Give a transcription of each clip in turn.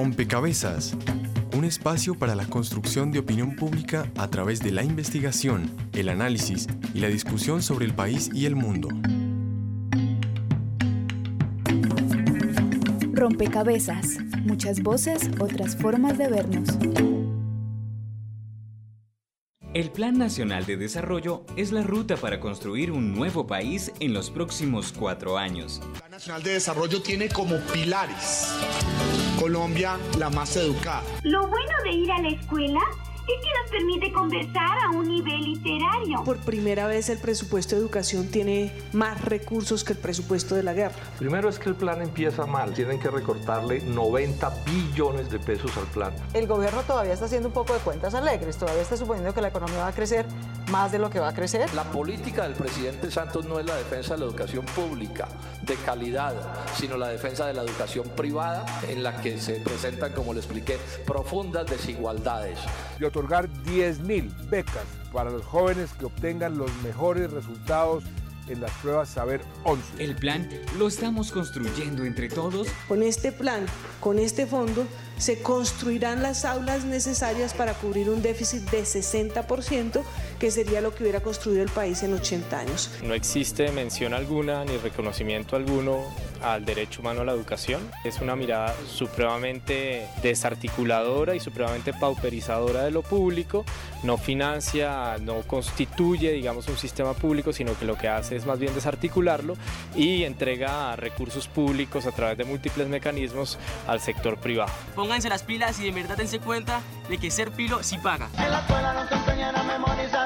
Rompecabezas, un espacio para la construcción de opinión pública a través de la investigación, el análisis y la discusión sobre el país y el mundo. Rompecabezas, muchas voces, otras formas de vernos. El Plan Nacional de Desarrollo es la ruta para construir un nuevo país en los próximos cuatro años. El Plan Nacional de Desarrollo tiene como pilares Colombia la más educada. Lo bueno de ir a la escuela es que nos permite conversar a un nivel literario. Por primera vez el presupuesto de educación tiene más recursos que el presupuesto de la guerra. Primero es que el plan empieza mal. Tienen que recortarle 90 billones de pesos al plan. El gobierno todavía está haciendo un poco de cuentas alegres. Todavía está suponiendo que la economía va a crecer más de lo que va a crecer. La política del presidente Santos no es la defensa de la educación pública de calidad, sino la defensa de la educación privada en la que se presentan, como le expliqué, profundas desigualdades otorgar 10.000 becas para los jóvenes que obtengan los mejores resultados en las pruebas Saber 11. El plan lo estamos construyendo entre todos. Con este plan, con este fondo, se construirán las aulas necesarias para cubrir un déficit de 60%, que sería lo que hubiera construido el país en 80 años. No existe mención alguna ni reconocimiento alguno al derecho humano a la educación. Es una mirada supremamente desarticuladora y supremamente pauperizadora de lo público. No financia, no constituye, digamos, un sistema público, sino que lo que hace es más bien desarticularlo y entrega recursos públicos a través de múltiples mecanismos al sector privado. Pónganse las pilas y de verdad dense cuenta de que ser pilo sí paga. En la escuela nos enseñan a memorizar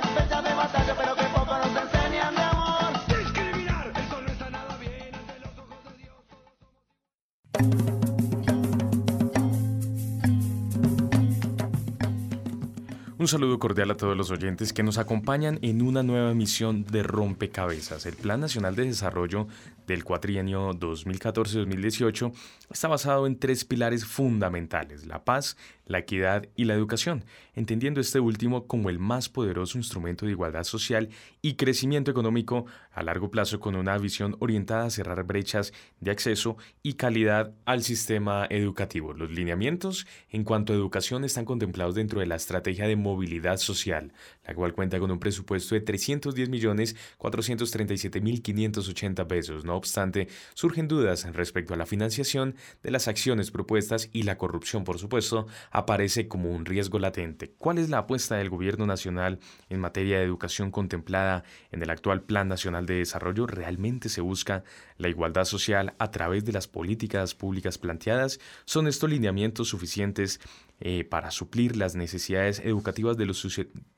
Un saludo cordial a todos los oyentes que nos acompañan en una nueva emisión de Rompecabezas. El Plan Nacional de Desarrollo del cuatrienio 2014-2018 está basado en tres pilares fundamentales, la paz, la equidad y la educación, entendiendo este último como el más poderoso instrumento de igualdad social y crecimiento económico a largo plazo con una visión orientada a cerrar brechas de acceso y calidad al sistema educativo. Los lineamientos en cuanto a educación están contemplados dentro de la estrategia de movilidad social, la cual cuenta con un presupuesto de 310 millones 437 mil 580 pesos. No obstante, surgen dudas respecto a la financiación de las acciones propuestas y la corrupción, por supuesto, aparece como un riesgo latente. ¿Cuál es la apuesta del Gobierno Nacional en materia de educación contemplada en el actual Plan Nacional de Desarrollo? ¿Realmente se busca la igualdad social a través de las políticas públicas planteadas? ¿Son estos lineamientos suficientes eh, para suplir las necesidades educativas de los,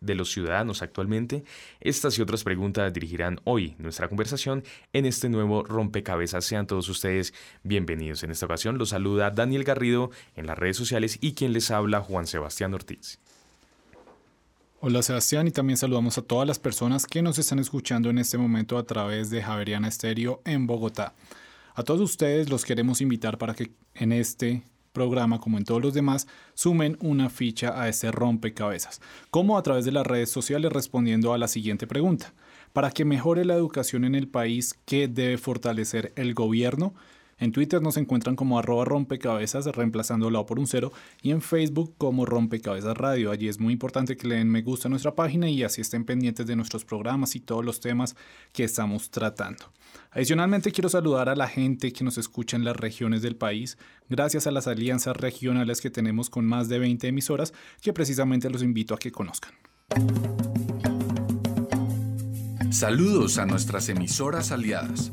de los ciudadanos actualmente? Estas y otras preguntas dirigirán hoy nuestra conversación en este nuevo rompecabezas. Sean todos ustedes bienvenidos. En esta ocasión los saluda Daniel Garrido en las redes sociales y quien les habla Juan Sebastián Ortiz. Hola Sebastián y también saludamos a todas las personas que nos están escuchando en este momento a través de Javeriana Estéreo en Bogotá. A todos ustedes los queremos invitar para que en este programa, como en todos los demás, sumen una ficha a este rompecabezas, como a través de las redes sociales respondiendo a la siguiente pregunta. Para que mejore la educación en el país, ¿qué debe fortalecer el gobierno? En Twitter nos encuentran como arroba rompecabezas, reemplazando la O por un cero, y en Facebook como rompecabezas radio. Allí es muy importante que le den me gusta a nuestra página y así estén pendientes de nuestros programas y todos los temas que estamos tratando. Adicionalmente quiero saludar a la gente que nos escucha en las regiones del país, gracias a las alianzas regionales que tenemos con más de 20 emisoras que precisamente los invito a que conozcan. Saludos a nuestras emisoras aliadas.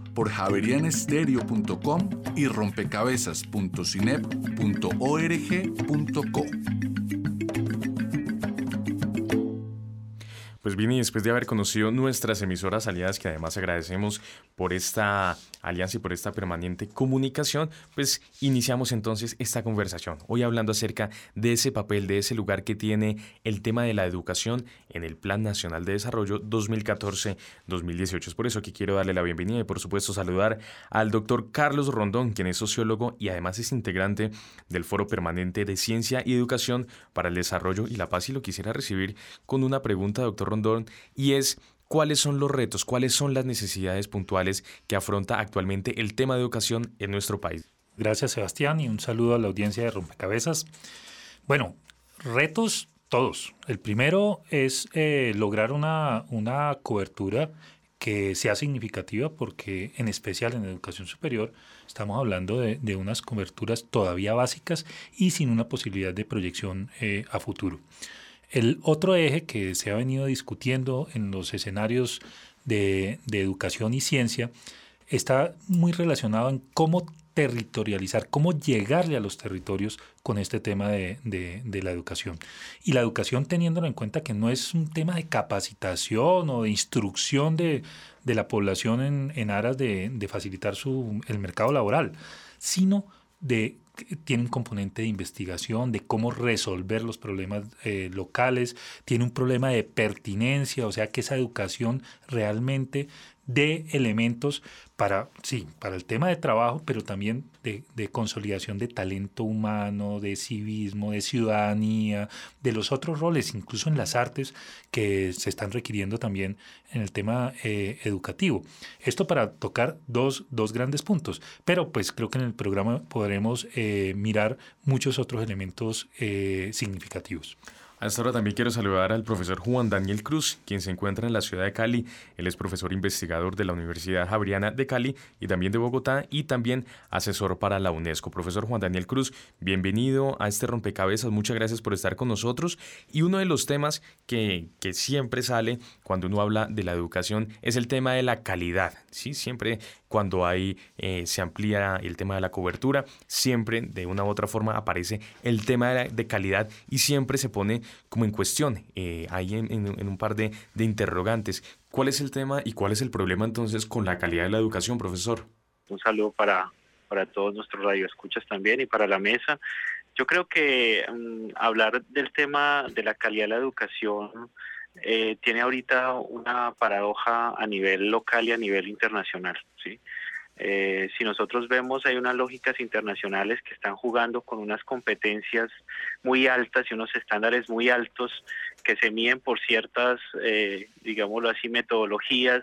por javerianestereo.com y rompecabezas.cinep.org.co. Vini, después de haber conocido nuestras emisoras aliadas, que además agradecemos por esta alianza y por esta permanente comunicación, pues iniciamos entonces esta conversación. Hoy hablando acerca de ese papel, de ese lugar que tiene el tema de la educación en el Plan Nacional de Desarrollo 2014-2018. Es por eso que quiero darle la bienvenida y por supuesto saludar al doctor Carlos Rondón, quien es sociólogo y además es integrante del Foro Permanente de Ciencia y Educación para el Desarrollo y la Paz y lo quisiera recibir con una pregunta, doctor Rondón, y es cuáles son los retos, cuáles son las necesidades puntuales que afronta actualmente el tema de educación en nuestro país. Gracias Sebastián y un saludo a la audiencia de Rompecabezas. Bueno, retos todos. El primero es eh, lograr una, una cobertura que sea significativa porque en especial en educación superior estamos hablando de, unas coberturas todavía básicas y sin una posibilidad de proyección eh, a futuro. El otro eje que se ha venido discutiendo en los escenarios de, educación y ciencia está muy relacionado en cómo territorializar, cómo llegarle a los territorios con este tema de, la educación. Y la educación teniéndolo en cuenta que no es un tema de capacitación o de instrucción de, la población en, en aras de, facilitar su, el mercado laboral, sino de tiene un componente de investigación, de cómo resolver los problemas eh, locales, tiene un problema de pertinencia, o sea que esa educación realmente de elementos para, sí, para el tema de trabajo, pero también de, consolidación de talento humano, de civismo, de ciudadanía, de los otros roles, incluso en las artes que se están requiriendo también en el tema eh, educativo. Esto para tocar dos, dos, grandes puntos, pero pues creo que en el programa podremos eh, mirar muchos otros elementos eh, significativos. A esta hora también quiero saludar al profesor Juan Daniel Cruz, quien se encuentra en la ciudad de Cali. Él es profesor investigador de la Universidad Javeriana de Cali y también de Bogotá y también asesor para la UNESCO. Profesor Juan Daniel Cruz, bienvenido a este rompecabezas. Muchas gracias por estar con nosotros. Y uno de los temas que, que siempre sale cuando uno habla de la educación es el tema de la calidad. ¿sí? Siempre cuando hay, eh, se amplía el tema de la cobertura, siempre de una u otra forma aparece el tema de, de calidad y siempre se pone como en cuestión, eh, ahí en, un par de, interrogantes. ¿Cuál es el tema y cuál es el problema entonces con la calidad de la educación, profesor? Un saludo para, para todos nuestros radioescuchas también y para la mesa. Yo creo que um, hablar del tema de la calidad de la educación eh, tiene ahorita una paradoja a nivel local y a nivel internacional, ¿sí? Eh, si nosotros vemos, hay unas lógicas internacionales que están jugando con unas competencias muy altas y unos estándares muy altos que se miden por ciertas, eh, digámoslo así, metodologías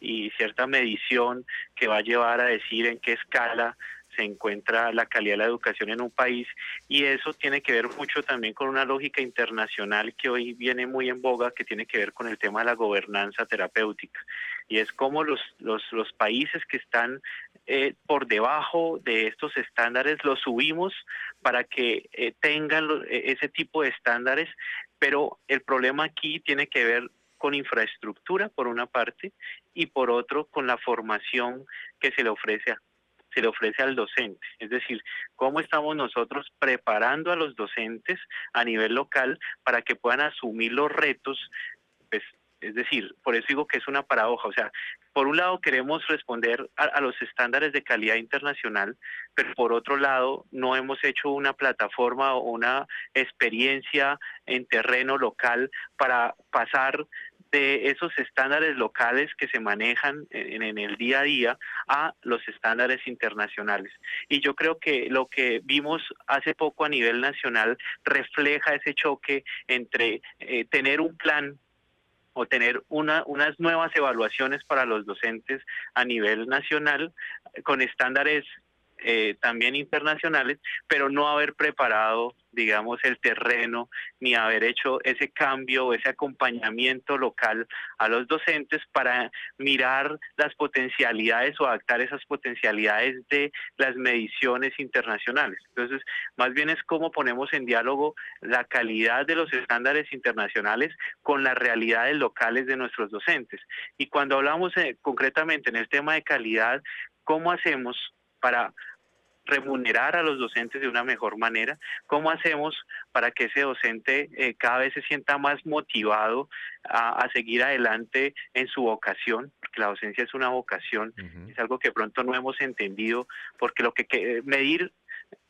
y cierta medición que va a llevar a decir en qué escala se encuentra la calidad de la educación en un país y eso tiene que ver mucho también con una lógica internacional que hoy viene muy en boga que tiene que ver con el tema de la gobernanza terapéutica. Y es como los, los, países que están eh, por debajo de estos estándares los subimos para que eh, tengan lo, ese tipo de estándares, pero el problema aquí tiene que ver con infraestructura por una parte y por otro con la formación que se le ofrece a se le ofrece al docente. Es decir, cómo estamos nosotros preparando a los docentes a nivel local para que puedan asumir los retos, pues, es decir, por eso digo que es una paradoja, o sea, por un lado queremos responder a, a, los estándares de calidad internacional, pero por otro lado no hemos hecho una plataforma o una experiencia en terreno local para pasar de esos estándares locales que se manejan en, el día a día a los estándares internacionales. Y yo creo que lo que vimos hace poco a nivel nacional refleja ese choque entre eh, tener un plan o tener una, unas nuevas evaluaciones para los docentes a nivel nacional con estándares eh, también internacionales, pero no haber preparado, digamos, el terreno, ni haber hecho ese cambio, ese acompañamiento local a los docentes para mirar las potencialidades o adaptar esas potencialidades de las mediciones internacionales. Entonces, más bien es cómo ponemos en diálogo la calidad de los estándares internacionales con las realidades locales de nuestros docentes. Y cuando hablamos eh, concretamente en el tema de calidad, ¿cómo hacemos para remunerar a los docentes de una mejor manera, cómo hacemos para que ese docente eh, cada vez se sienta más motivado a, seguir adelante en su vocación, porque la docencia es una vocación, es algo que pronto no hemos entendido, porque lo que, medir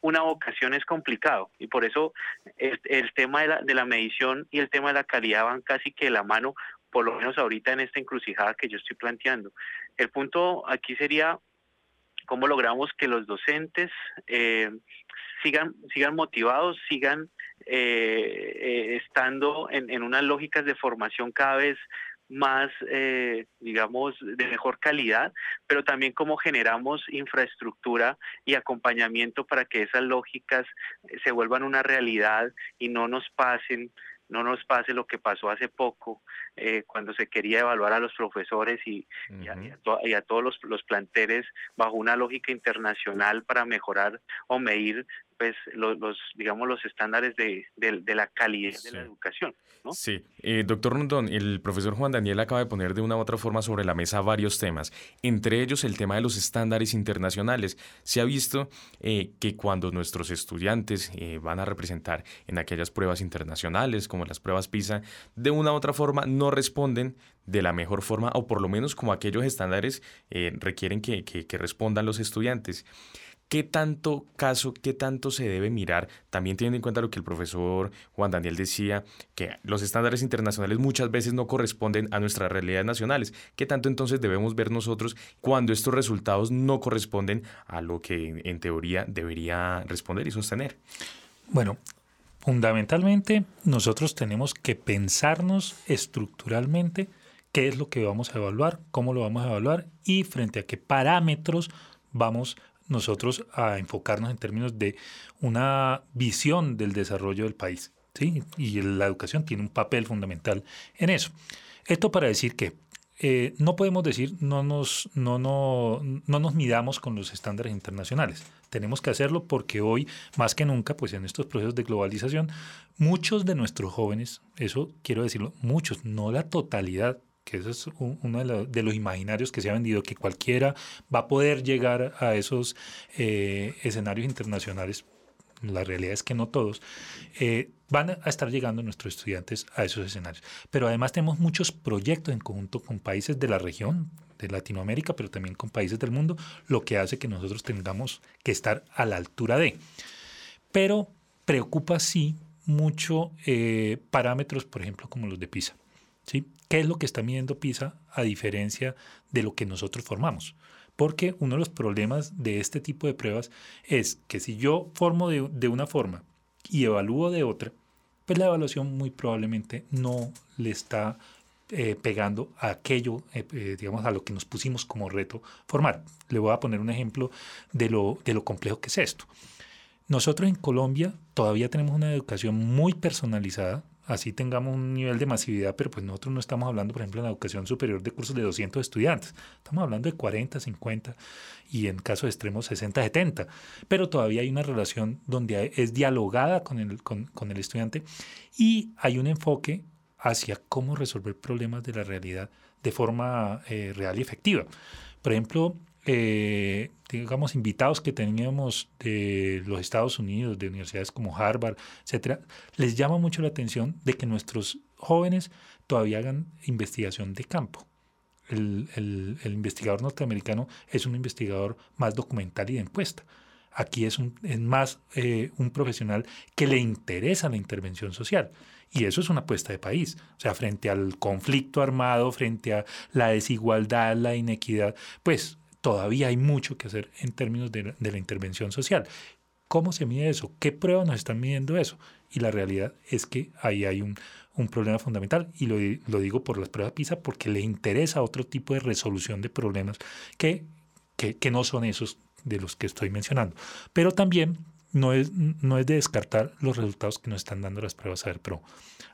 una vocación es complicado. Y por eso el, tema de la, de la medición y el tema de la calidad van casi que de la mano, por lo menos ahorita en esta encrucijada que yo estoy planteando. El punto aquí sería cómo logramos que los docentes eh, sigan, sigan motivados, sigan eh, eh, estando en, en, unas lógicas de formación cada vez más, digamos, de mejor calidad, pero también cómo generamos infraestructura y acompañamiento para que esas lógicas se vuelvan una realidad y no nos pasen no nos pase lo que pasó hace poco eh, cuando se quería evaluar a los profesores y, a, todos los, los, planteles bajo una lógica internacional para mejorar o medir pues los, digamos los estándares de, la calidad de la educación. ¿no? Sí, eh, doctor Rondón, el profesor Juan Daniel acaba de poner de una u otra forma sobre la mesa varios temas, entre ellos el tema de los estándares internacionales. Se ha visto eh, que cuando nuestros estudiantes eh, van a representar en aquellas pruebas internacionales, como las pruebas PISA, de una u otra forma no responden de la mejor forma o por lo menos como aquellos estándares requieren que, que respondan los estudiantes. ¿Qué tanto caso, qué tanto se debe mirar? También teniendo en cuenta lo que el profesor Juan Daniel decía, que los estándares internacionales muchas veces no corresponden a nuestras realidades nacionales. ¿Qué tanto entonces debemos ver nosotros cuando estos resultados no corresponden a lo que en teoría debería responder y sostener? Bueno, fundamentalmente nosotros tenemos que pensarnos estructuralmente qué es lo que vamos a evaluar, cómo lo vamos a evaluar y frente a qué parámetros vamos a nosotros a enfocarnos en términos de una visión del desarrollo del país. ¿sí? Y la educación tiene un papel fundamental en eso. Esto para decir que eh, no podemos decir no nos, no, no, no nos midamos con los estándares internacionales. Tenemos que hacerlo porque hoy, más que nunca, pues en estos procesos de globalización, muchos de nuestros jóvenes, eso quiero decirlo, muchos, no la totalidad, que eso es uno de, los imaginarios que se ha vendido, que cualquiera va a poder llegar a esos eh, escenarios internacionales. La realidad es que no todos eh, van a estar llegando nuestros estudiantes a esos escenarios. Pero además tenemos muchos proyectos en conjunto con países de la región, de Latinoamérica, pero también con países del mundo, lo que hace que nosotros tengamos que estar a la altura de. Pero preocupa sí mucho eh, parámetros, por ejemplo, como los de PISA. ¿Qué es lo que está midiendo PISA a diferencia de lo que nosotros formamos? Porque uno de los problemas de este tipo de pruebas es que si yo formo de, una forma y evalúo de otra, pues la evaluación muy probablemente no le está eh, pegando a aquello, eh, eh, digamos, a lo que nos pusimos como reto formar. Le voy a poner un ejemplo de lo, de lo complejo que es esto. Nosotros en Colombia todavía tenemos una educación muy personalizada, así tengamos un nivel de masividad, pero pues nosotros no estamos hablando, por ejemplo, en la educación superior de cursos de 200 estudiantes, estamos hablando de 40, 50 y en caso de extremos 60, 70, pero todavía hay una relación donde es dialogada con el, con, el estudiante y hay un enfoque hacia cómo resolver problemas de la realidad de forma eh, real y efectiva. Por ejemplo, eh, digamos, invitados que teníamos de los Estados Unidos, de universidades como Harvard, etcétera, les llama mucho la atención de que nuestros jóvenes todavía hagan investigación de campo. El, el, investigador norteamericano es un investigador más documental y de encuesta. Aquí es, un, es más eh, un profesional que le interesa la intervención social. Y eso es una apuesta de país. O sea, frente al conflicto armado, frente a la desigualdad, la inequidad, pues todavía hay mucho que hacer en términos de, la intervención social. ¿Cómo se mide eso? ¿Qué pruebas nos están midiendo eso? Y la realidad es que ahí hay un, problema fundamental y lo, digo por las pruebas PISA porque le interesa otro tipo de resolución de problemas que, no son esos de los que estoy mencionando. Pero también no es, de descartar los resultados que nos están dando las pruebas ver, Pro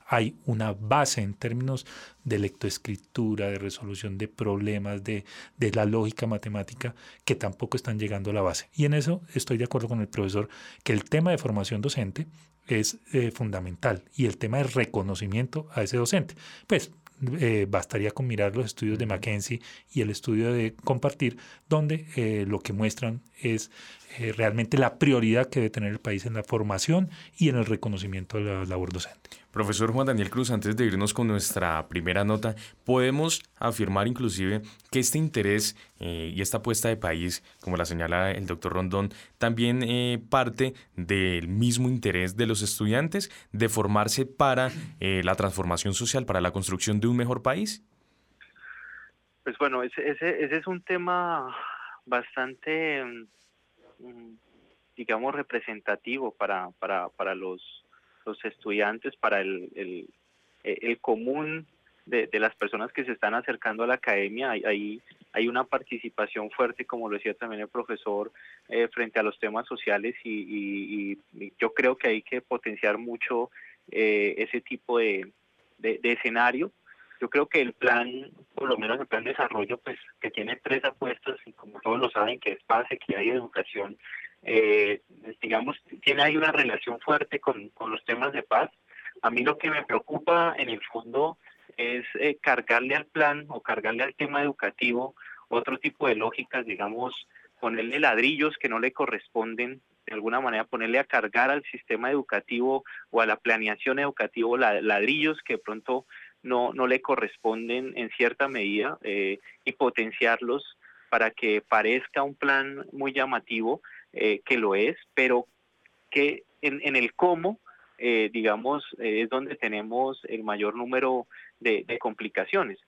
hay una base en términos de lectoescritura, de resolución de problemas, de, la lógica matemática, que tampoco están llegando a la base. Y en eso estoy de acuerdo con el profesor, que el tema de formación docente es eh, fundamental y el tema de reconocimiento a ese docente. Pues eh, bastaría con mirar los estudios de McKenzie y el estudio de Compartir, donde eh, lo que muestran es eh, realmente la prioridad que debe tener el país en la formación y en el reconocimiento de la labor docente. Profesor Juan Daniel Cruz, antes de irnos con nuestra primera nota, podemos afirmar inclusive que este interés y esta apuesta de país, como la señala el doctor Rondón, también parte del mismo interés de los estudiantes de formarse para la transformación social, para la construcción de un mejor país? Pues bueno, ese, ese, es un tema bastante, mm, digamos, representativo para, para, para los, los estudiantes, para el, el, el común de, de, las personas que se están acercando a la academia. Hay, hay, una participación fuerte, como lo decía también el profesor, eh, frente a los temas sociales y, y, yo creo que hay que potenciar mucho eh, ese tipo de, de, escenario. Yo creo que el plan, por lo menos el plan de desarrollo, pues que tiene tres apuestas y como todos lo saben, que es paz, equidad y educación, eh, digamos, tiene ahí una relación fuerte con, con los temas de paz. A mí lo que me preocupa en el fondo es eh, cargarle al plan o cargarle al tema educativo otro tipo de lógicas, digamos, ponerle ladrillos que no le corresponden de alguna manera ponerle a cargar al sistema educativo o a la planeación educativa ladrillos que de pronto no, no le corresponden en cierta medida eh, y potenciarlos para que parezca un plan muy llamativo, eh, que lo es, pero que en, en el cómo, eh, digamos, es donde tenemos el mayor número de, complicaciones.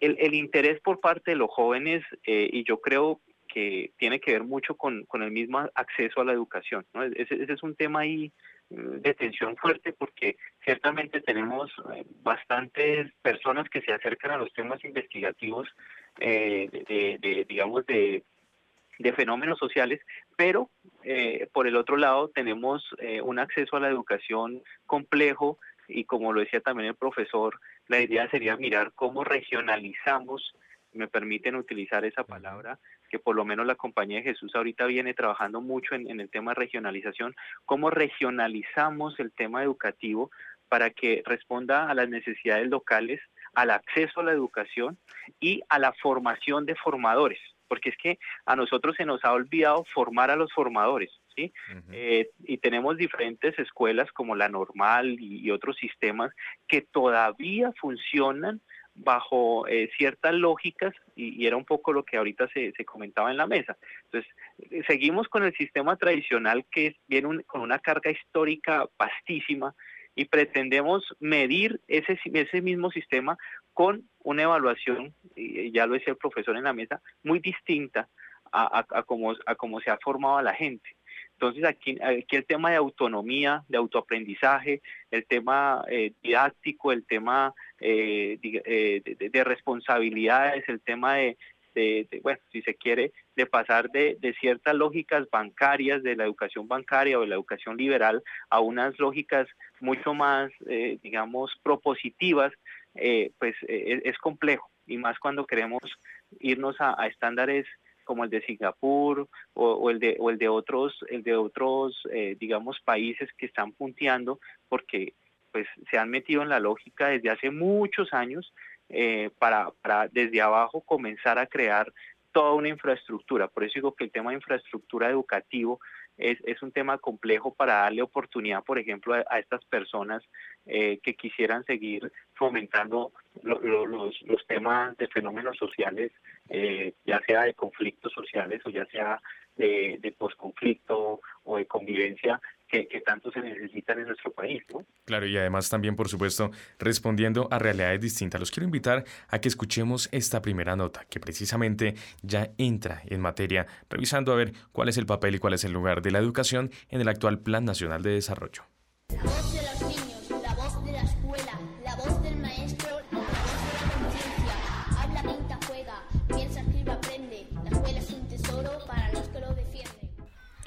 El, el, interés por parte de los jóvenes, y yo creo que tiene que ver mucho con, con el mismo acceso a la educación. Ese, es un tema ahí mm, de tensión fuerte porque ciertamente tenemos eh, bastantes personas que se acercan a los temas investigativos eh, de, digamos, de, de, fenómenos sociales, pero eh, por el otro lado tenemos un acceso a la educación complejo y como lo decía también el profesor, la idea sería mirar cómo regionalizamos me permiten utilizar esa palabra, que por lo menos la Compañía de Jesús ahorita viene trabajando mucho en, el tema de regionalización, cómo regionalizamos el tema educativo para que responda a las necesidades locales, al acceso a la educación y a la formación de formadores, porque es que a nosotros se nos ha olvidado formar a los formadores. ¿Sí? Eh, y tenemos diferentes escuelas como la normal y, otros sistemas que todavía funcionan bajo eh, ciertas lógicas y, era un poco lo que ahorita se, se, comentaba en la mesa. Entonces, eh, seguimos con el sistema tradicional que viene con una carga histórica vastísima y pretendemos medir ese, ese mismo sistema con una evaluación, ya lo decía el profesor en la mesa, muy distinta a, a, cómo, se ha formado a la gente. Entonces aquí, aquí el tema de autonomía, de autoaprendizaje, el tema eh, didáctico, el tema eh, eh, de, responsabilidades, el tema de, bueno, si se quiere, de pasar de, ciertas lógicas bancarias, de la educación bancaria o de la educación liberal, a unas lógicas mucho más, digamos, propositivas, pues es, complejo, y más cuando queremos irnos a estándares como el de Singapur o, el de o el de otros el de otros eh, digamos países que están punteando porque pues se han metido en la lógica desde hace muchos años eh, para, para desde abajo comenzar a crear toda una infraestructura. Por eso digo que el tema de infraestructura educativo es, es un tema complejo para darle oportunidad, por ejemplo, a, estas personas eh, que quisieran seguir fomentando los, los, temas de fenómenos sociales, eh, ya sea de conflictos sociales o ya sea de, de posconflicto o de convivencia, que, tanto se necesitan en nuestro país. ¿no? Claro, y además también, por supuesto, respondiendo a realidades distintas. Los quiero invitar a que escuchemos esta primera nota, que precisamente ya entra en materia, revisando a ver cuál es el papel y cuál es el lugar de la educación en el actual Plan Nacional de Desarrollo.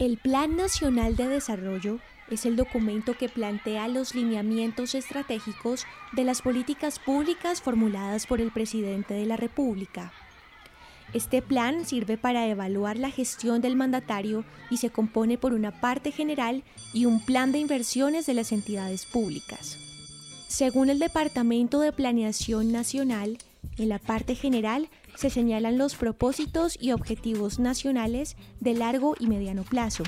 El Plan Nacional de Desarrollo es el documento que plantea los lineamientos estratégicos de las políticas públicas formuladas por el presidente de la República. Este plan sirve para evaluar la gestión del mandatario y se compone por una parte general y un plan de inversiones de las entidades públicas. Según el Departamento de Planeación Nacional, en la parte general se señalan los propósitos y objetivos nacionales de largo y mediano plazo.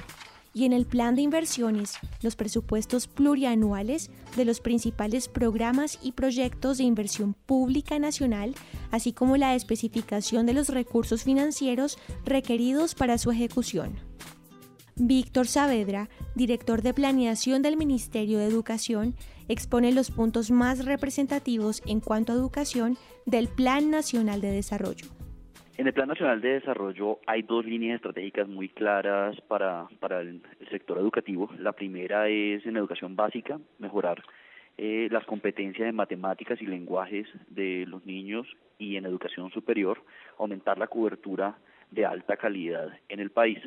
Y en el plan de inversiones, los presupuestos plurianuales de los principales programas y proyectos de inversión pública nacional, así como la especificación de los recursos financieros requeridos para su ejecución. Víctor Saavedra, director de planeación del Ministerio de Educación, expone los puntos más representativos en cuanto a educación del Plan Nacional de Desarrollo. En el Plan Nacional de Desarrollo hay dos líneas estratégicas muy claras para, para el, sector educativo. La primera es en educación básica, mejorar eh, las competencias en matemáticas y lenguajes de los niños y en educación superior, aumentar la cobertura de alta calidad en el país.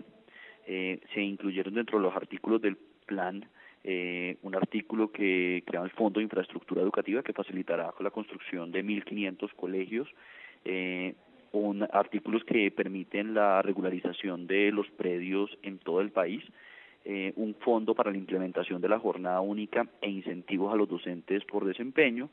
Eh, se incluyeron dentro de los artículos del plan eh, un artículo que crea el Fondo de Infraestructura Educativa que facilitará la construcción de 1.500 colegios, eh, un, artículos que permiten la regularización de los predios en todo el país, eh, un fondo para la implementación de la jornada única e incentivos a los docentes por desempeño,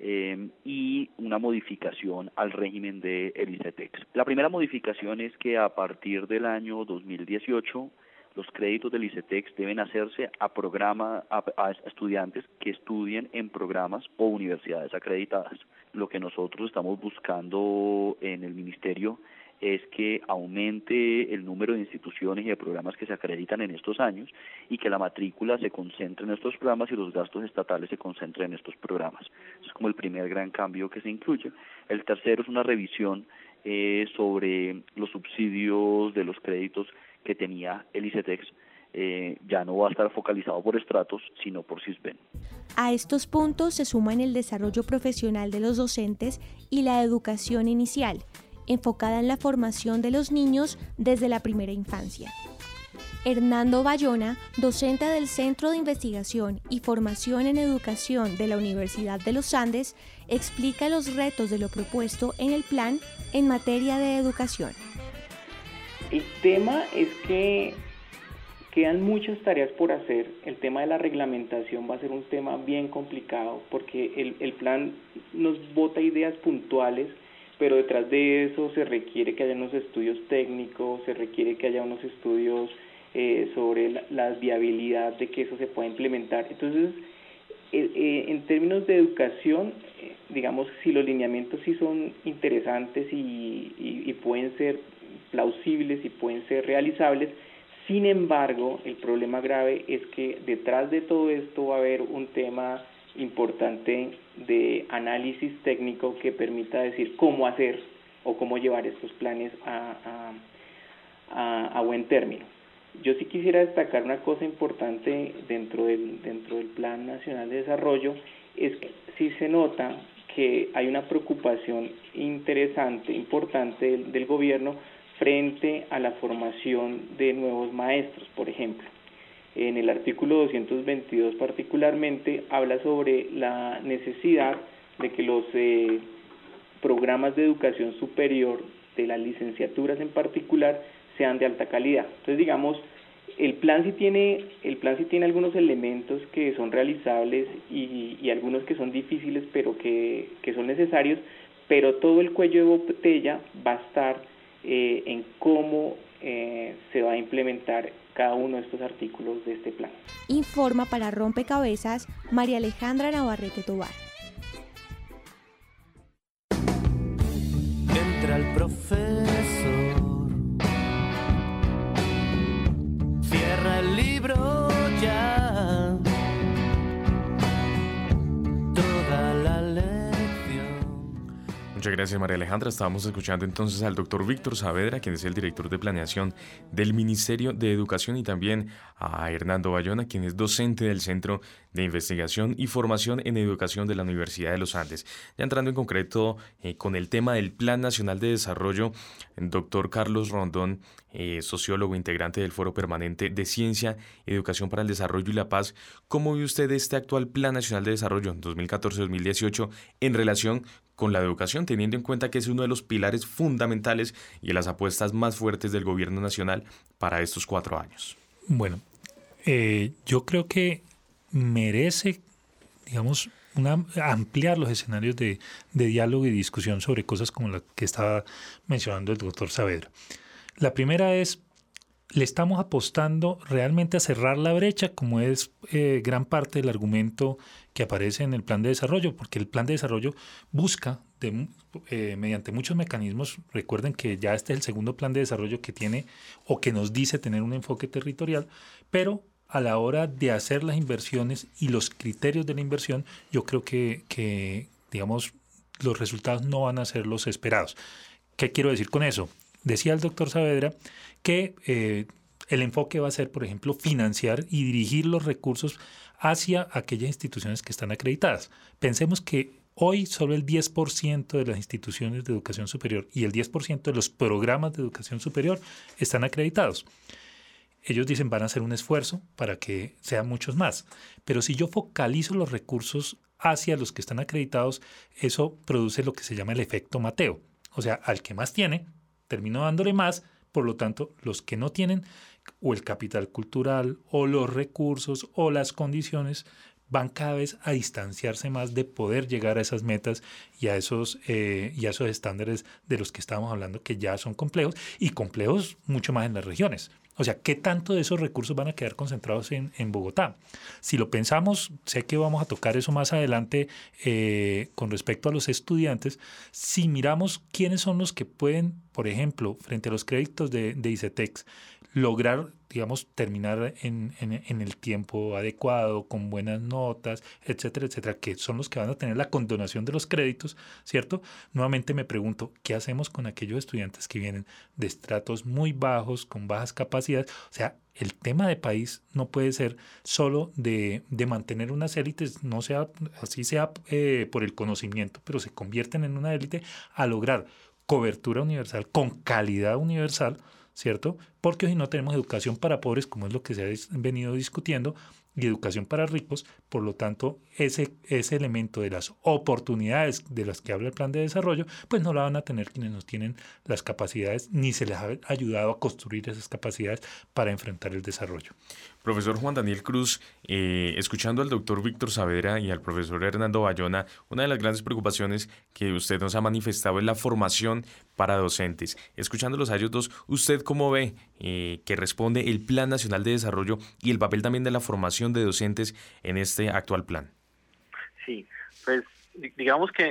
eh, y una modificación al régimen de el ICETEX. La primera modificación es que a partir del año 2018 los créditos del ICETEX deben hacerse a programa a, estudiantes que estudien en programas o universidades acreditadas. Lo que nosotros estamos buscando en el ministerio es que aumente el número de instituciones y de programas que se acreditan en estos años y que la matrícula se concentre en estos programas y los gastos estatales se concentren en estos programas. es como el primer gran cambio que se incluye. El tercero es una revisión eh, sobre los subsidios de los créditos que tenía el ICETEX. Eh, ya no va a estar focalizado por estratos, sino por CISBEN. A estos puntos se suman el desarrollo profesional de los docentes y la educación inicial, enfocada en la formación de los niños desde la primera infancia. Hernando Bayona, docente del Centro de Investigación y Formación en Educación de la Universidad de los Andes, explica los retos de lo propuesto en el plan en materia de educación. El tema es que quedan muchas tareas por hacer. El tema de la reglamentación va a ser un tema bien complicado porque el, el plan nos bota ideas puntuales pero detrás de eso se requiere que haya unos estudios técnicos, se requiere que haya unos estudios eh, sobre la, viabilidad de que eso se pueda implementar. Entonces, eh, eh, en términos de educación, digamos, si los lineamientos sí son interesantes y, y pueden ser plausibles y pueden ser realizables, sin embargo, el problema grave es que detrás de todo esto va a haber un tema importante de análisis técnico que permita decir cómo hacer o cómo llevar estos planes a, a, buen término. Yo sí quisiera destacar una cosa importante dentro del, dentro del Plan Nacional de Desarrollo, es que sí se nota que hay una preocupación interesante, importante del gobierno frente a la formación de nuevos maestros, por ejemplo en el artículo 222 particularmente, habla sobre la necesidad de que los eh, programas de educación superior, de las licenciaturas en particular, sean de alta calidad. Entonces, digamos, el plan sí tiene, el plan sí tiene algunos elementos que son realizables y, y algunos que son difíciles, pero que, que, son necesarios, pero todo el cuello de botella va a estar eh, en cómo eh, se va a implementar cada uno de estos artículos de este plan. Informa para Rompecabezas María Alejandra Navarrete Tobar. Entra el profesor, Muchas gracias María Alejandra. Estábamos escuchando entonces al doctor Víctor Saavedra, quien es el director de planeación del Ministerio de Educación, y también a Hernando Bayona, quien es docente del Centro de Investigación y Formación en Educación de la Universidad de los Andes. Ya entrando en concreto eh, con el tema del Plan Nacional de Desarrollo, doctor Carlos Rondón, eh, sociólogo integrante del Foro Permanente de Ciencia, Educación para el Desarrollo y la Paz, ¿cómo ve usted este actual Plan Nacional de Desarrollo 2014-2018 en relación con la educación, teniendo en cuenta que es uno de los pilares fundamentales y de las apuestas más fuertes del gobierno nacional para estos cuatro años. Bueno, eh, yo creo que merece, digamos, una, ampliar los escenarios de, de diálogo y discusión sobre cosas como las que estaba mencionando el doctor Saavedra. La primera es le estamos apostando realmente a cerrar la brecha, como es eh, gran parte del argumento que aparece en el plan de desarrollo, porque el plan de desarrollo busca, eh, mediante muchos mecanismos, recuerden que ya este es el segundo plan de desarrollo que tiene o que nos dice tener un enfoque territorial, pero a la hora de hacer las inversiones y los criterios de la inversión, yo creo que, que digamos, los resultados no van a ser los esperados. ¿Qué quiero decir con eso? Decía el doctor Saavedra que eh, el enfoque va a ser, por ejemplo, financiar y dirigir los recursos hacia aquellas instituciones que están acreditadas. Pensemos que hoy solo el 10% de las instituciones de educación superior y el 10% de los programas de educación superior están acreditados. Ellos dicen van a hacer un esfuerzo para que sean muchos más. Pero si yo focalizo los recursos hacia los que están acreditados, eso produce lo que se llama el efecto Mateo. O sea, al que más tiene, termino dándole más, por lo tanto, los que no tienen o el capital cultural o los recursos o las condiciones van cada vez a distanciarse más de poder llegar a esas metas y a esos, eh, y a esos estándares de los que estábamos hablando que ya son complejos y complejos mucho más en las regiones. O sea, ¿qué tanto de esos recursos van a quedar concentrados en, Bogotá? Si lo pensamos, sé que vamos a tocar eso más adelante eh, con respecto a los estudiantes, si miramos quiénes son los que pueden, por ejemplo, frente a los créditos de, de ICETEX, lograr, digamos, terminar en, en, el tiempo adecuado, con buenas notas, etcétera, etcétera, que son los que van a tener la condonación de los créditos, ¿cierto? Nuevamente me pregunto, ¿qué hacemos con aquellos estudiantes que vienen de estratos muy bajos, con bajas capacidades? O sea, el tema de país no puede ser solo de, de mantener unas élites, no sea así sea eh, por el conocimiento, pero se convierten en una élite a lograr cobertura universal con calidad universal, ¿cierto? Porque si no tenemos educación para pobres, como es lo que se ha venido discutiendo, y educación para ricos, por lo tanto, ese, ese elemento de las oportunidades de las que habla el plan de desarrollo, pues no la van a tener quienes no tienen las capacidades, ni se les ha ayudado a construir esas capacidades para enfrentar el desarrollo. Profesor Juan Daniel Cruz, eh, escuchando al doctor Víctor Saavedra y al profesor Hernando Bayona, una de las grandes preocupaciones que usted nos ha manifestado es la formación para docentes. Escuchándolos a ellos dos, ¿usted cómo ve eh, que responde el Plan Nacional de Desarrollo y el papel también de la formación de docentes en este actual plan? Sí, pues digamos que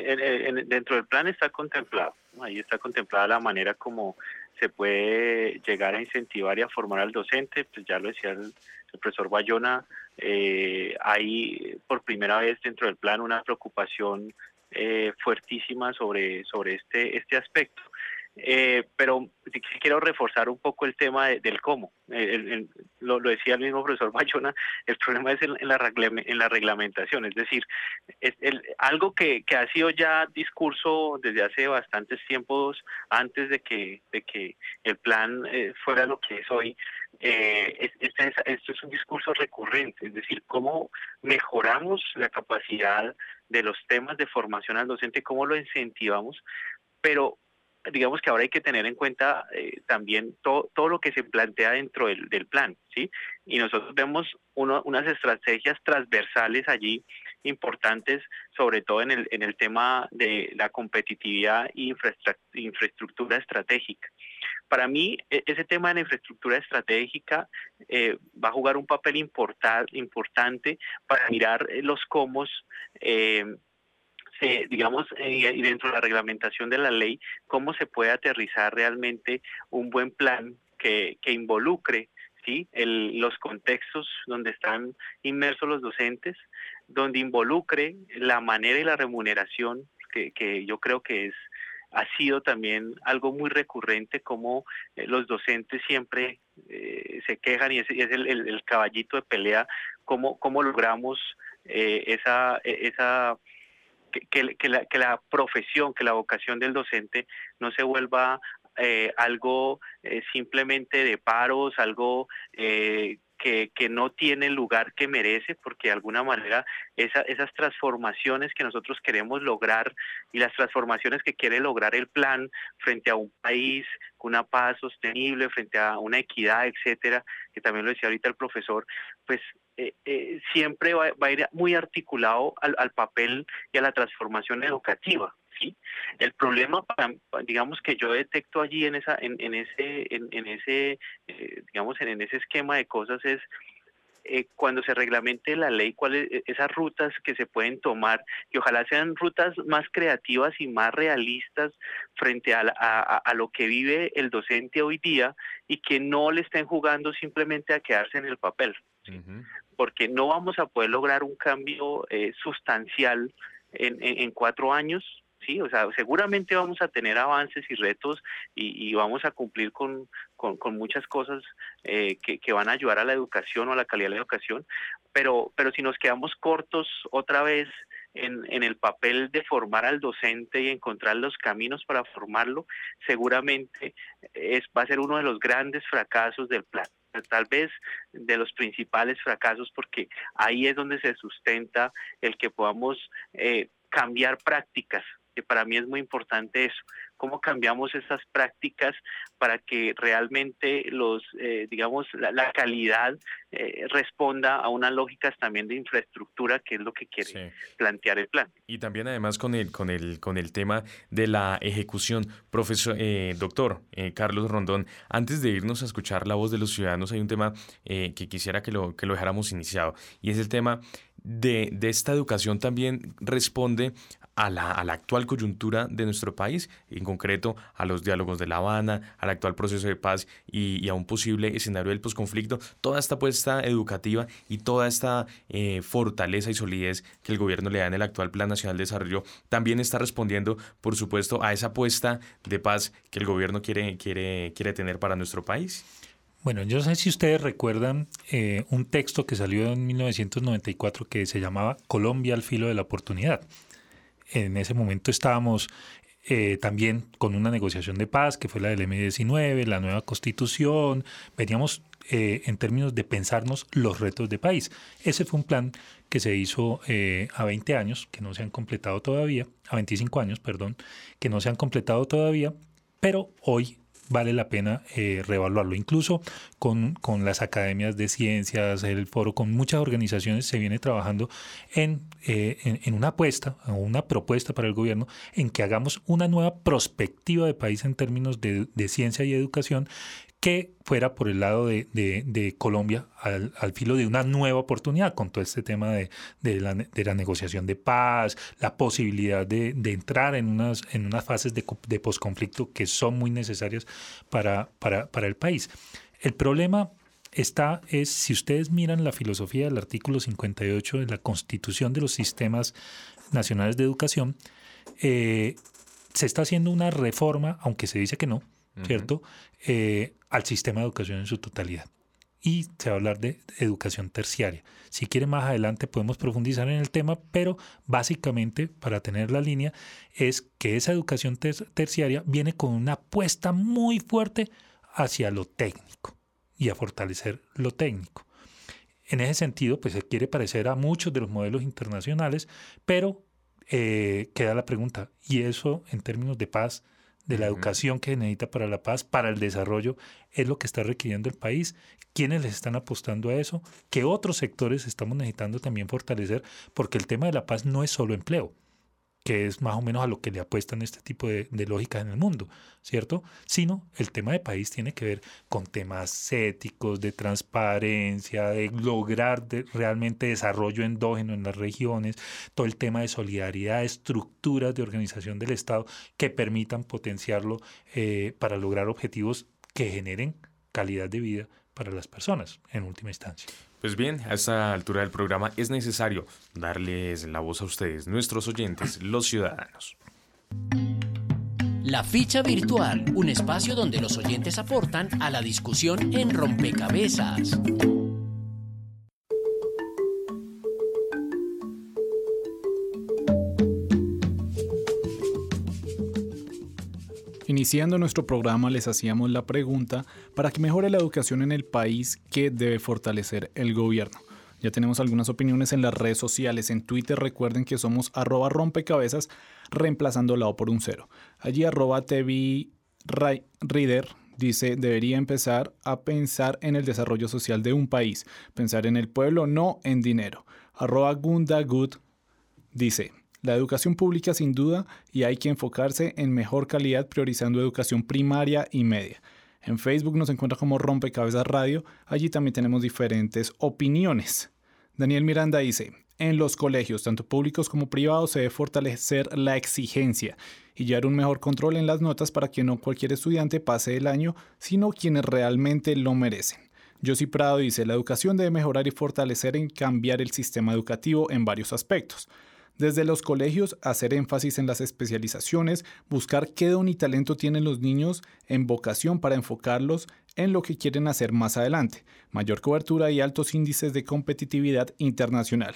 dentro del plan está contemplado, ahí está contemplada la manera como se puede llegar a incentivar y a formar al docente, pues ya lo decía el, el profesor Bayona, eh, hay por primera vez dentro del plan una preocupación eh, fuertísima sobre, sobre este, este aspecto. Eh, pero quiero reforzar un poco el tema del cómo. lo, decía el mismo profesor Bayona, el problema es en, la, en la reglamentación, es decir, algo que, que, ha sido ya discurso desde hace bastantes tiempos antes de que, de el plan eh, fuera lo que es hoy, eh, esto es un discurso recurrente, es decir, cómo mejoramos la capacidad de los temas de formación al docente, cómo lo incentivamos, pero digamos que ahora hay que tener en cuenta eh, también todo, todo lo que se plantea dentro del, del plan, ¿sí? Y nosotros vemos unas estrategias transversales allí importantes, sobre todo en el, en el tema de la competitividad e infraestructura estratégica. Para mí, e, ese tema de la infraestructura estratégica eh, va a jugar un papel importante para mirar los cómo eh, digamos, y dentro de la reglamentación de la ley, cómo se puede aterrizar realmente un buen plan que, que involucre ¿sí? los contextos donde están inmersos los docentes, donde involucre la manera y la remuneración, que, que yo creo que es ha sido también algo muy recurrente como eh, los docentes siempre eh, se quejan y es, el, caballito de pelea, cómo, cómo logramos eh, esa, e, esa que, que, la, que la profesión, que la vocación del docente no se vuelva algo simplemente de paros, algo que, que, no tiene el lugar que merece, porque de alguna manera esas transformaciones que nosotros queremos lograr y las transformaciones que quiere lograr el plan frente a un país con una paz sostenible, frente a una equidad, etcétera, que también lo decía ahorita el profesor, pues eh, eh, siempre va, a ir muy articulado al, al, papel y a la transformación educativa. ¿sí? El problema, digamos que yo detecto allí en esa, en, en ese, en, en ese, eh, digamos en, ese esquema de cosas es eh, cuando se reglamente la ley, cuáles esas rutas que se pueden tomar, y ojalá sean rutas más creativas y más realistas frente a, a, a, lo que vive el docente hoy día y que no le estén jugando simplemente a quedarse en el papel. ¿sí? Porque no vamos a poder lograr un cambio eh, sustancial en, en, cuatro años sí, o sea, seguramente vamos a tener avances y retos y, y vamos a cumplir con, con, con muchas cosas eh, que, que, van a ayudar a la educación o a la calidad de la educación, pero, pero si nos quedamos cortos otra vez en, en el papel de formar al docente y encontrar los caminos para formarlo, seguramente es, va a ser uno de los grandes fracasos del plan tal vez de los principales fracasos porque ahí es donde se sustenta el que podamos eh, cambiar prácticas que para mí es muy importante eso, cómo cambiamos esas prácticas para que realmente los, eh, digamos, la, la calidad eh, responda a unas lógicas también de infraestructura, que es lo que quiere sí. plantear el plan. Y también además con el, con el, con el tema de la ejecución. Profesor, eh, doctor eh, Carlos Rondón, antes de irnos a escuchar la voz de los ciudadanos, hay un tema que quisiera que lo, que lo dejáramos iniciado, y es el tema de, de, esta educación también responde a la, actual coyuntura de nuestro país, en concreto a los diálogos de La Habana, al actual proceso de paz y, y a un posible escenario del posconflicto, toda esta apuesta educativa y toda esta eh, fortaleza y solidez que el gobierno le da en el actual Plan Nacional de Desarrollo también está respondiendo, por supuesto, a esa apuesta de paz que el gobierno quiere, quiere, quiere tener para nuestro país. Bueno, yo no sé si ustedes recuerdan eh, un texto que salió en 1994 que se llamaba Colombia al filo de la oportunidad. En ese momento estábamos eh, también con una negociación de paz, que fue la del M19, la nueva constitución, veníamos eh, en términos de pensarnos los retos de país. Ese fue un plan que se hizo eh, a 20 años, que no se han completado todavía, a 25 años, perdón, que no se han completado todavía, pero hoy vale la pena eh, reevaluarlo. Incluso con, con, las academias de ciencias, el foro, con muchas organizaciones se viene trabajando en, eh, en, una apuesta o una propuesta para el gobierno en que hagamos una nueva perspectiva de país en términos de, de ciencia y educación que fuera por el lado de, Colombia al, filo de una nueva oportunidad con todo este tema de, la, negociación de paz, la posibilidad de, entrar en unas, en unas fases de, posconflicto que son muy necesarias para, para, el país. El problema está es, si ustedes miran la filosofía del artículo 58 de la Constitución de los Sistemas Nacionales de Educación, eh, se está haciendo una reforma, aunque se dice que no. -huh. eh, al sistema de educación en su totalidad. Y se va a hablar de educación terciaria. Si quiere más adelante podemos profundizar en el tema, pero básicamente para tener la línea es que esa educación ter terciaria viene con una apuesta muy fuerte hacia lo técnico y a fortalecer lo técnico. En ese sentido, pues se quiere parecer a muchos de los modelos internacionales, pero eh, queda la pregunta, ¿y eso en términos de paz? De la educación que necesita para la paz, para el desarrollo, es lo que está requiriendo el país. ¿Quiénes les están apostando a eso? ¿Qué otros sectores estamos necesitando también fortalecer? Porque el tema de la paz no es solo empleo, que es más o menos a lo que le apuestan este tipo de, de lógicas en el mundo, ¿cierto? Sino el tema de país tiene que ver con temas éticos, de transparencia, de lograr realmente desarrollo endógeno en las regiones, todo el tema de solidaridad, estructuras de organización del Estado que permitan potenciarlo eh, para lograr objetivos que generen calidad de vida para las personas en última instancia. Pues bien, a esta altura del programa es necesario darles la voz a ustedes, nuestros oyentes, los ciudadanos. La ficha virtual, un espacio donde los oyentes aportan a la discusión en rompecabezas. Iniciando nuestro programa les hacíamos la pregunta para que mejore la educación en el país, ¿qué debe fortalecer el gobierno? Ya tenemos algunas opiniones en las redes sociales. En Twitter recuerden que somos arroba rompecabezas reemplazando la O por un cero. Allí arroba TV Reader dice, debería empezar a pensar en el desarrollo social de un país, pensar en el pueblo, no en dinero. Arroba Gunda Good dice, la educación pública sin duda y hay que enfocarse en mejor calidad priorizando educación primaria y media. En Facebook nos encuentra como Rompecabezas Radio, allí también tenemos diferentes opiniones. Daniel Miranda dice, en los colegios, tanto públicos como privados, se debe fortalecer la exigencia y llevar un mejor control en las notas para que no cualquier estudiante pase el año, sino quienes realmente lo merecen. Josi Prado dice, la educación debe mejorar y fortalecer en cambiar el sistema educativo en varios aspectos. Desde los colegios, hacer énfasis en las especializaciones, buscar qué don y talento tienen los niños en vocación para enfocarlos en lo que quieren hacer más adelante, mayor cobertura y altos índices de competitividad internacional.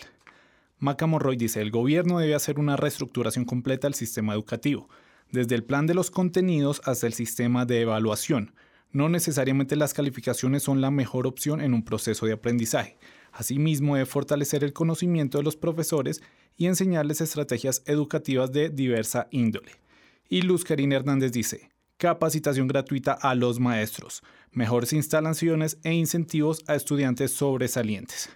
Maca Morroy dice, el gobierno debe hacer una reestructuración completa del sistema educativo, desde el plan de los contenidos hasta el sistema de evaluación. No necesariamente las calificaciones son la mejor opción en un proceso de aprendizaje. Asimismo, debe fortalecer el conocimiento de los profesores y enseñarles estrategias educativas de diversa índole. Y Luz Karina Hernández dice, capacitación gratuita a los maestros, mejores instalaciones e incentivos a estudiantes sobresalientes.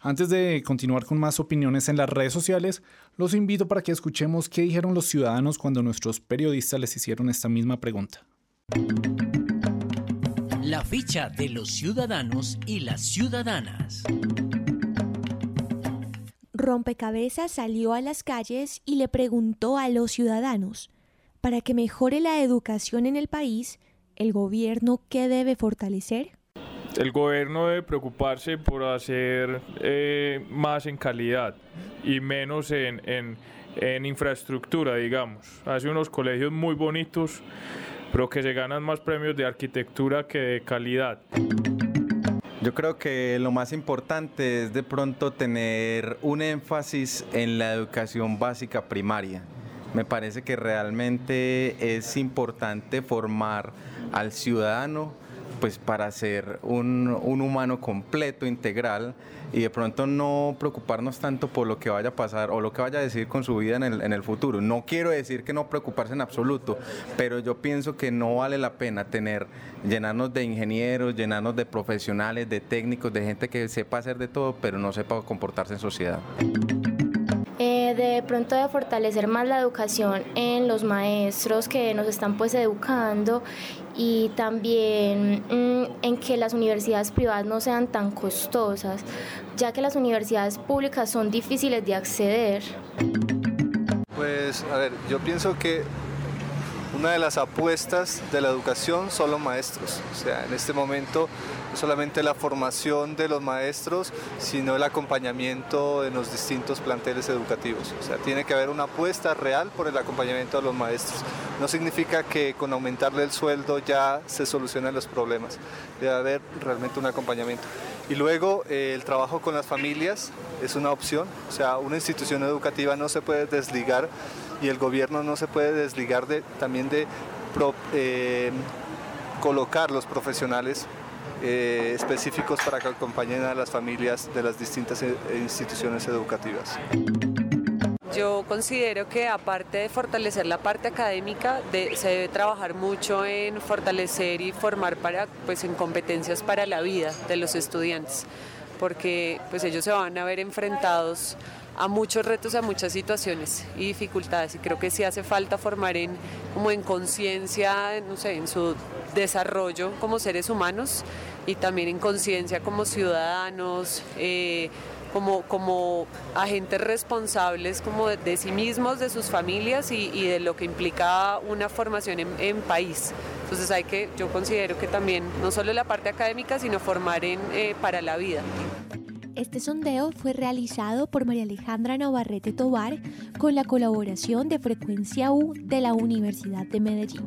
Antes de continuar con más opiniones en las redes sociales, los invito para que escuchemos qué dijeron los ciudadanos cuando nuestros periodistas les hicieron esta misma pregunta. Ficha de los ciudadanos y las ciudadanas. Rompecabezas salió a las calles y le preguntó a los ciudadanos, para que mejore la educación en el país, ¿el gobierno qué debe fortalecer? El gobierno debe preocuparse por hacer eh, más en calidad y menos en, en, en infraestructura, digamos. Hace unos colegios muy bonitos, pero que se ganan más premios de arquitectura que de calidad. Yo creo que lo más importante es de pronto tener un énfasis en la educación básica primaria. Me parece que realmente es importante formar al ciudadano pues para ser un, un, humano completo, integral y de pronto no preocuparnos tanto por lo que vaya a pasar o lo que vaya a decir con su vida en el, en el futuro. No quiero decir que no preocuparse en absoluto, pero yo pienso que no vale la pena tener, llenarnos de ingenieros, llenarnos de profesionales, de técnicos, de gente que sepa hacer de todo, pero no sepa comportarse en sociedad. Eh, de pronto de fortalecer más la educación en los maestros que nos están pues educando y también mmm, en que las universidades privadas no sean tan costosas, ya que las universidades públicas son difíciles de acceder. Pues a ver, yo pienso que una de las apuestas de la educación son los maestros. O sea, en este momento no solamente la formación de los maestros, sino el acompañamiento en los distintos planteles educativos. O sea, tiene que haber una apuesta real por el acompañamiento de los maestros. No significa que con aumentarle el sueldo ya se solucionen los problemas. Debe haber realmente un acompañamiento. Y luego eh, el trabajo con las familias es una opción. O sea, una institución educativa no se puede desligar y el gobierno no se puede desligar de, también de eh, colocar los profesionales eh, específicos para que acompañen a las familias de las distintas instituciones educativas. Yo considero que aparte de fortalecer la parte académica, se debe trabajar mucho en fortalecer y formar para, pues, en competencias para la vida de los estudiantes, porque pues, ellos se van a ver enfrentados a muchos retos, a muchas situaciones y dificultades. Y creo que sí hace falta formar en, como en conciencia, no sé, en su desarrollo como seres humanos y también en conciencia como ciudadanos, eh, como, como agentes responsables como de, de, sí mismos, de sus familias y, y, de lo que implica una formación en, en, país. Entonces hay que, yo considero que también no solo la parte académica, sino formar en, eh, para la vida. Este sondeo fue realizado por María Alejandra Navarrete Tobar con la colaboración de Frecuencia U de la Universidad de Medellín.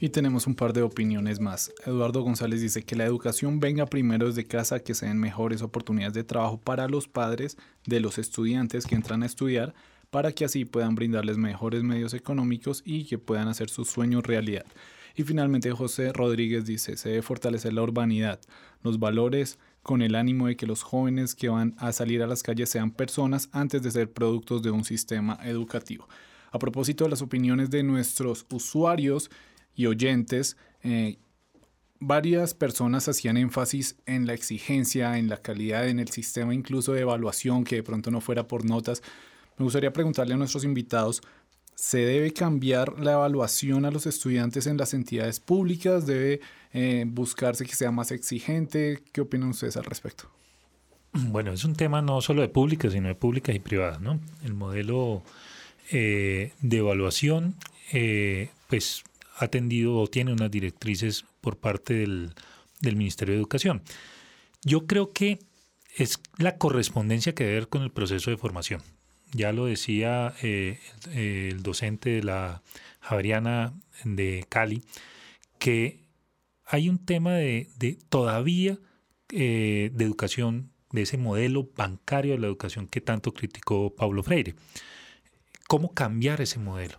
Y tenemos un par de opiniones más. Eduardo González dice que la educación venga primero desde casa, que se den mejores oportunidades de trabajo para los padres de los estudiantes que entran a estudiar, para que así puedan brindarles mejores medios económicos y que puedan hacer sus sueños realidad. Y finalmente José Rodríguez dice, se debe fortalecer la urbanidad, los valores con el ánimo de que los jóvenes que van a salir a las calles sean personas antes de ser productos de un sistema educativo. A propósito de las opiniones de nuestros usuarios y oyentes, eh, varias personas hacían énfasis en la exigencia, en la calidad, en el sistema incluso de evaluación, que de pronto no fuera por notas. Me gustaría preguntarle a nuestros invitados, ¿se debe cambiar la evaluación a los estudiantes en las entidades públicas? ¿Debe eh, buscarse que sea más exigente? ¿Qué opinan ustedes al respecto? Bueno, es un tema no solo de públicas, sino de públicas y privadas, ¿no? El modelo eh, de evaluación, eh, pues ha atendido o tiene unas directrices por parte del, Ministerio de Educación. Yo creo que es la correspondencia que debe con el proceso de formación. Ya lo decía eh, el docente de la Javeriana de Cali, que hay un tema de, todavía de educación, de ese modelo bancario de la educación que tanto criticó Pablo Freire cómo cambiar ese modelo.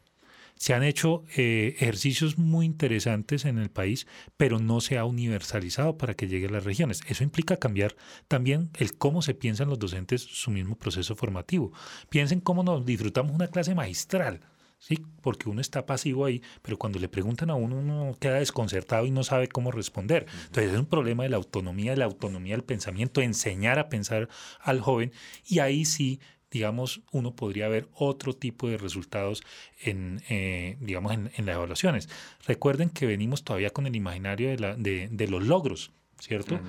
Se han hecho eh, ejercicios muy interesantes en el país, pero no se ha universalizado para que llegue a las regiones. Eso implica cambiar también el cómo se piensan los docentes su mismo proceso formativo. Piensen cómo nos disfrutamos una clase magistral. ¿sí? Porque uno está pasivo ahí, pero cuando le preguntan a uno, uno queda desconcertado y no sabe cómo responder. Entonces es un problema de la autonomía, de la autonomía del pensamiento, enseñar a pensar al joven y ahí sí digamos, uno podría ver otro tipo de resultados en, eh, digamos, en, las evaluaciones. Recuerden que venimos todavía con el imaginario de, la, de, de los logros. ¿Cierto?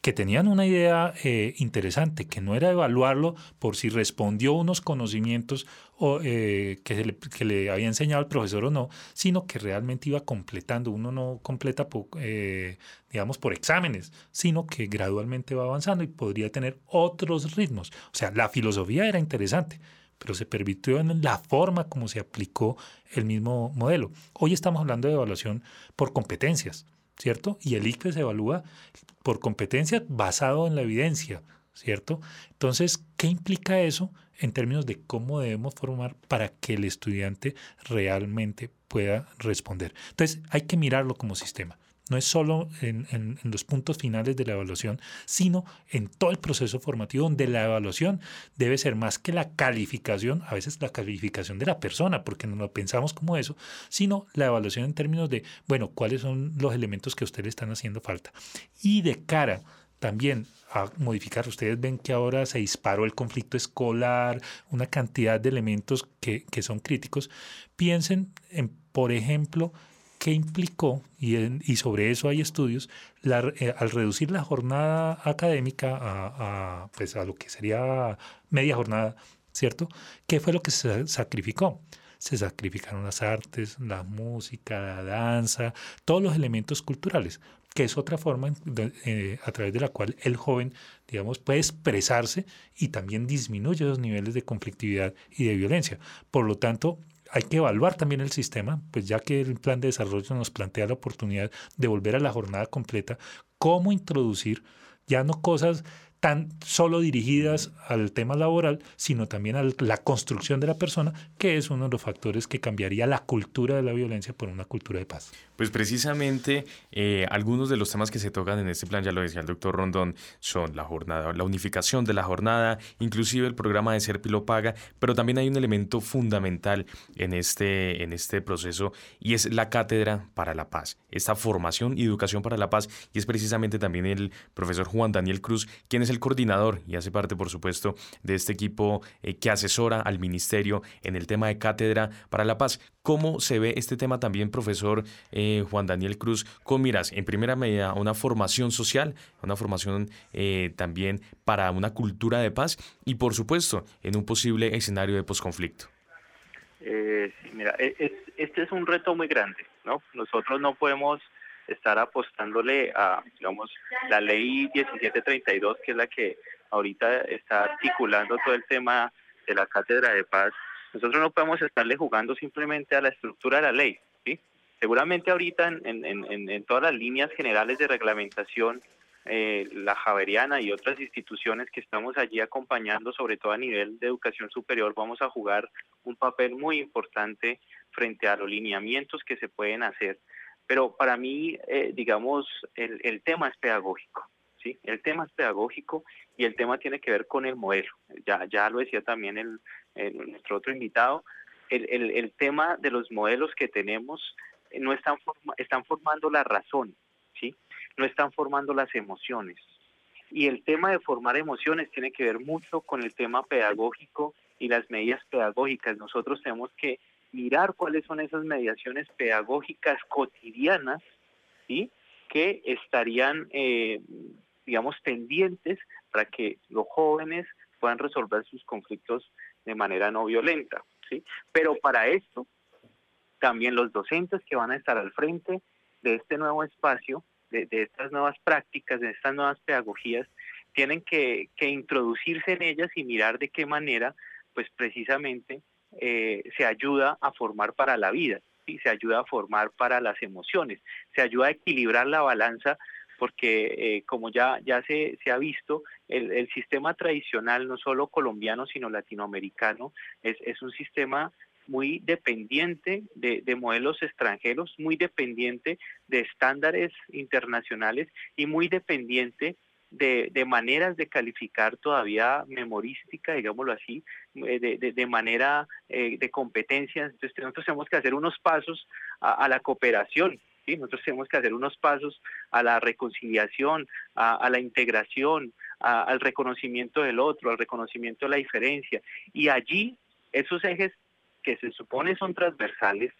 Que tenían una idea eh, interesante, que no era evaluarlo por si respondió unos conocimientos o, eh, que, le, que, le, había enseñado el profesor o no, sino que realmente iba completando. Uno no completa, eh, digamos, por exámenes, sino que gradualmente va avanzando y podría tener otros ritmos. O sea, la filosofía era interesante, pero se permitió en la forma como se aplicó el mismo modelo. Hoy estamos hablando de evaluación por competencias. ¿Cierto? Y el ICFE se evalúa por competencia basado en la evidencia, ¿cierto? Entonces, ¿qué implica eso en términos de cómo debemos formar para que el estudiante realmente pueda responder? Entonces, hay que mirarlo como sistema. No es solo en, los puntos finales de la evaluación, sino en todo el proceso formativo donde la evaluación debe ser más que la calificación, a veces la calificación de la persona, porque no lo pensamos como eso, sino la evaluación en términos de, bueno, cuáles son los elementos que a ustedes están haciendo falta. Y de cara también a modificar. Ustedes ven que ahora se disparó el conflicto escolar, una cantidad de elementos que, que son críticos. Piensen en, por ejemplo, ¿Qué implicó, y, y sobre eso hay estudios, eh, al reducir la jornada académica a, pues a lo que sería media jornada, ¿cierto? ¿Qué fue lo que se sacrificó? Se sacrificaron las artes, la música, la danza, todos los elementos culturales, que es otra forma eh, a través de la cual el joven, digamos, puede expresarse y también disminuye los niveles de conflictividad y de violencia. Por lo tanto, hay que evaluar también el sistema, pues ya que el plan de desarrollo nos plantea la oportunidad de volver a la jornada completa, cómo introducir ya no cosas tan solo dirigidas al tema laboral, sino también a la construcción de la persona, que es uno de los factores que cambiaría la cultura de la violencia por una cultura de paz. Pues precisamente eh, algunos de los temas que se tocan en este plan, ya lo decía el doctor Rondón, son la jornada, la unificación de la jornada, inclusive el programa de Serpilo Paga, pero también hay un elemento fundamental en este, en este proceso y es la cátedra para la paz, esta formación y educación para la paz, y es precisamente también el profesor Juan Daniel Cruz quien es el coordinador y hace parte, por supuesto, de este equipo eh, que asesora al ministerio en el tema de cátedra para la paz. ¿Cómo se ve este tema también, profesor eh, Juan Daniel Cruz, con miras, en primera medida, una formación social, una formación eh, también para una cultura de paz y, por supuesto, en un posible escenario de posconflicto? mira, e, este es un reto muy grande, ¿no? Nosotros no podemos estar apostándole a, digamos, la ley 1732, que es la que ahorita está articulando todo el tema de la cátedra de paz. Nosotros no podemos estarle jugando simplemente a la estructura de la ley, ¿sí? Seguramente ahorita en, en, todas las líneas generales de reglamentación, eh, la Javeriana y otras instituciones que estamos allí acompañando, sobre todo a nivel de educación superior, vamos a jugar un papel muy importante frente a los lineamientos que se pueden hacer pero para mí, eh, digamos, el, el, tema es pedagógico. ¿sí? El tema es pedagógico y el tema tiene que ver con el modelo. Ya, ya lo decía también el, nuestro otro invitado, el, el, el, tema de los modelos que tenemos eh, no están, están formando la razón, ¿sí? No están formando las emociones. Y el tema de formar emociones tiene que ver mucho con el tema pedagógico y las medidas pedagógicas. Nosotros tenemos que mirar cuáles son esas mediaciones pedagógicas cotidianas, ¿sí? Que estarían, eh, digamos, pendientes para que los jóvenes puedan resolver sus conflictos de manera no violenta, ¿sí? Pero para esto, también los docentes que van a estar al frente de este nuevo espacio, de, estas nuevas prácticas, de estas nuevas pedagogías, tienen que, introducirse en ellas y mirar de qué manera, pues precisamente, eh, se ayuda a formar para la vida, ¿sí? se ayuda a formar para las emociones, se ayuda a equilibrar la balanza porque eh, como ya, ya se, se ha visto, el, el, sistema tradicional, no solo colombiano, sino latinoamericano, es, es un sistema muy dependiente de, de, modelos extranjeros, muy dependiente de estándares internacionales y muy dependiente de, de maneras de calificar todavía memorística, digámoslo así, eh, de, de manera eh, de competencias. Entonces nosotros tenemos que hacer unos pasos a, a la cooperación, ¿sí? nosotros tenemos que hacer unos pasos a la reconciliación, a, a la integración, a, al reconocimiento del otro, al reconocimiento de la diferencia. Y allí esos ejes que se supone son transversales,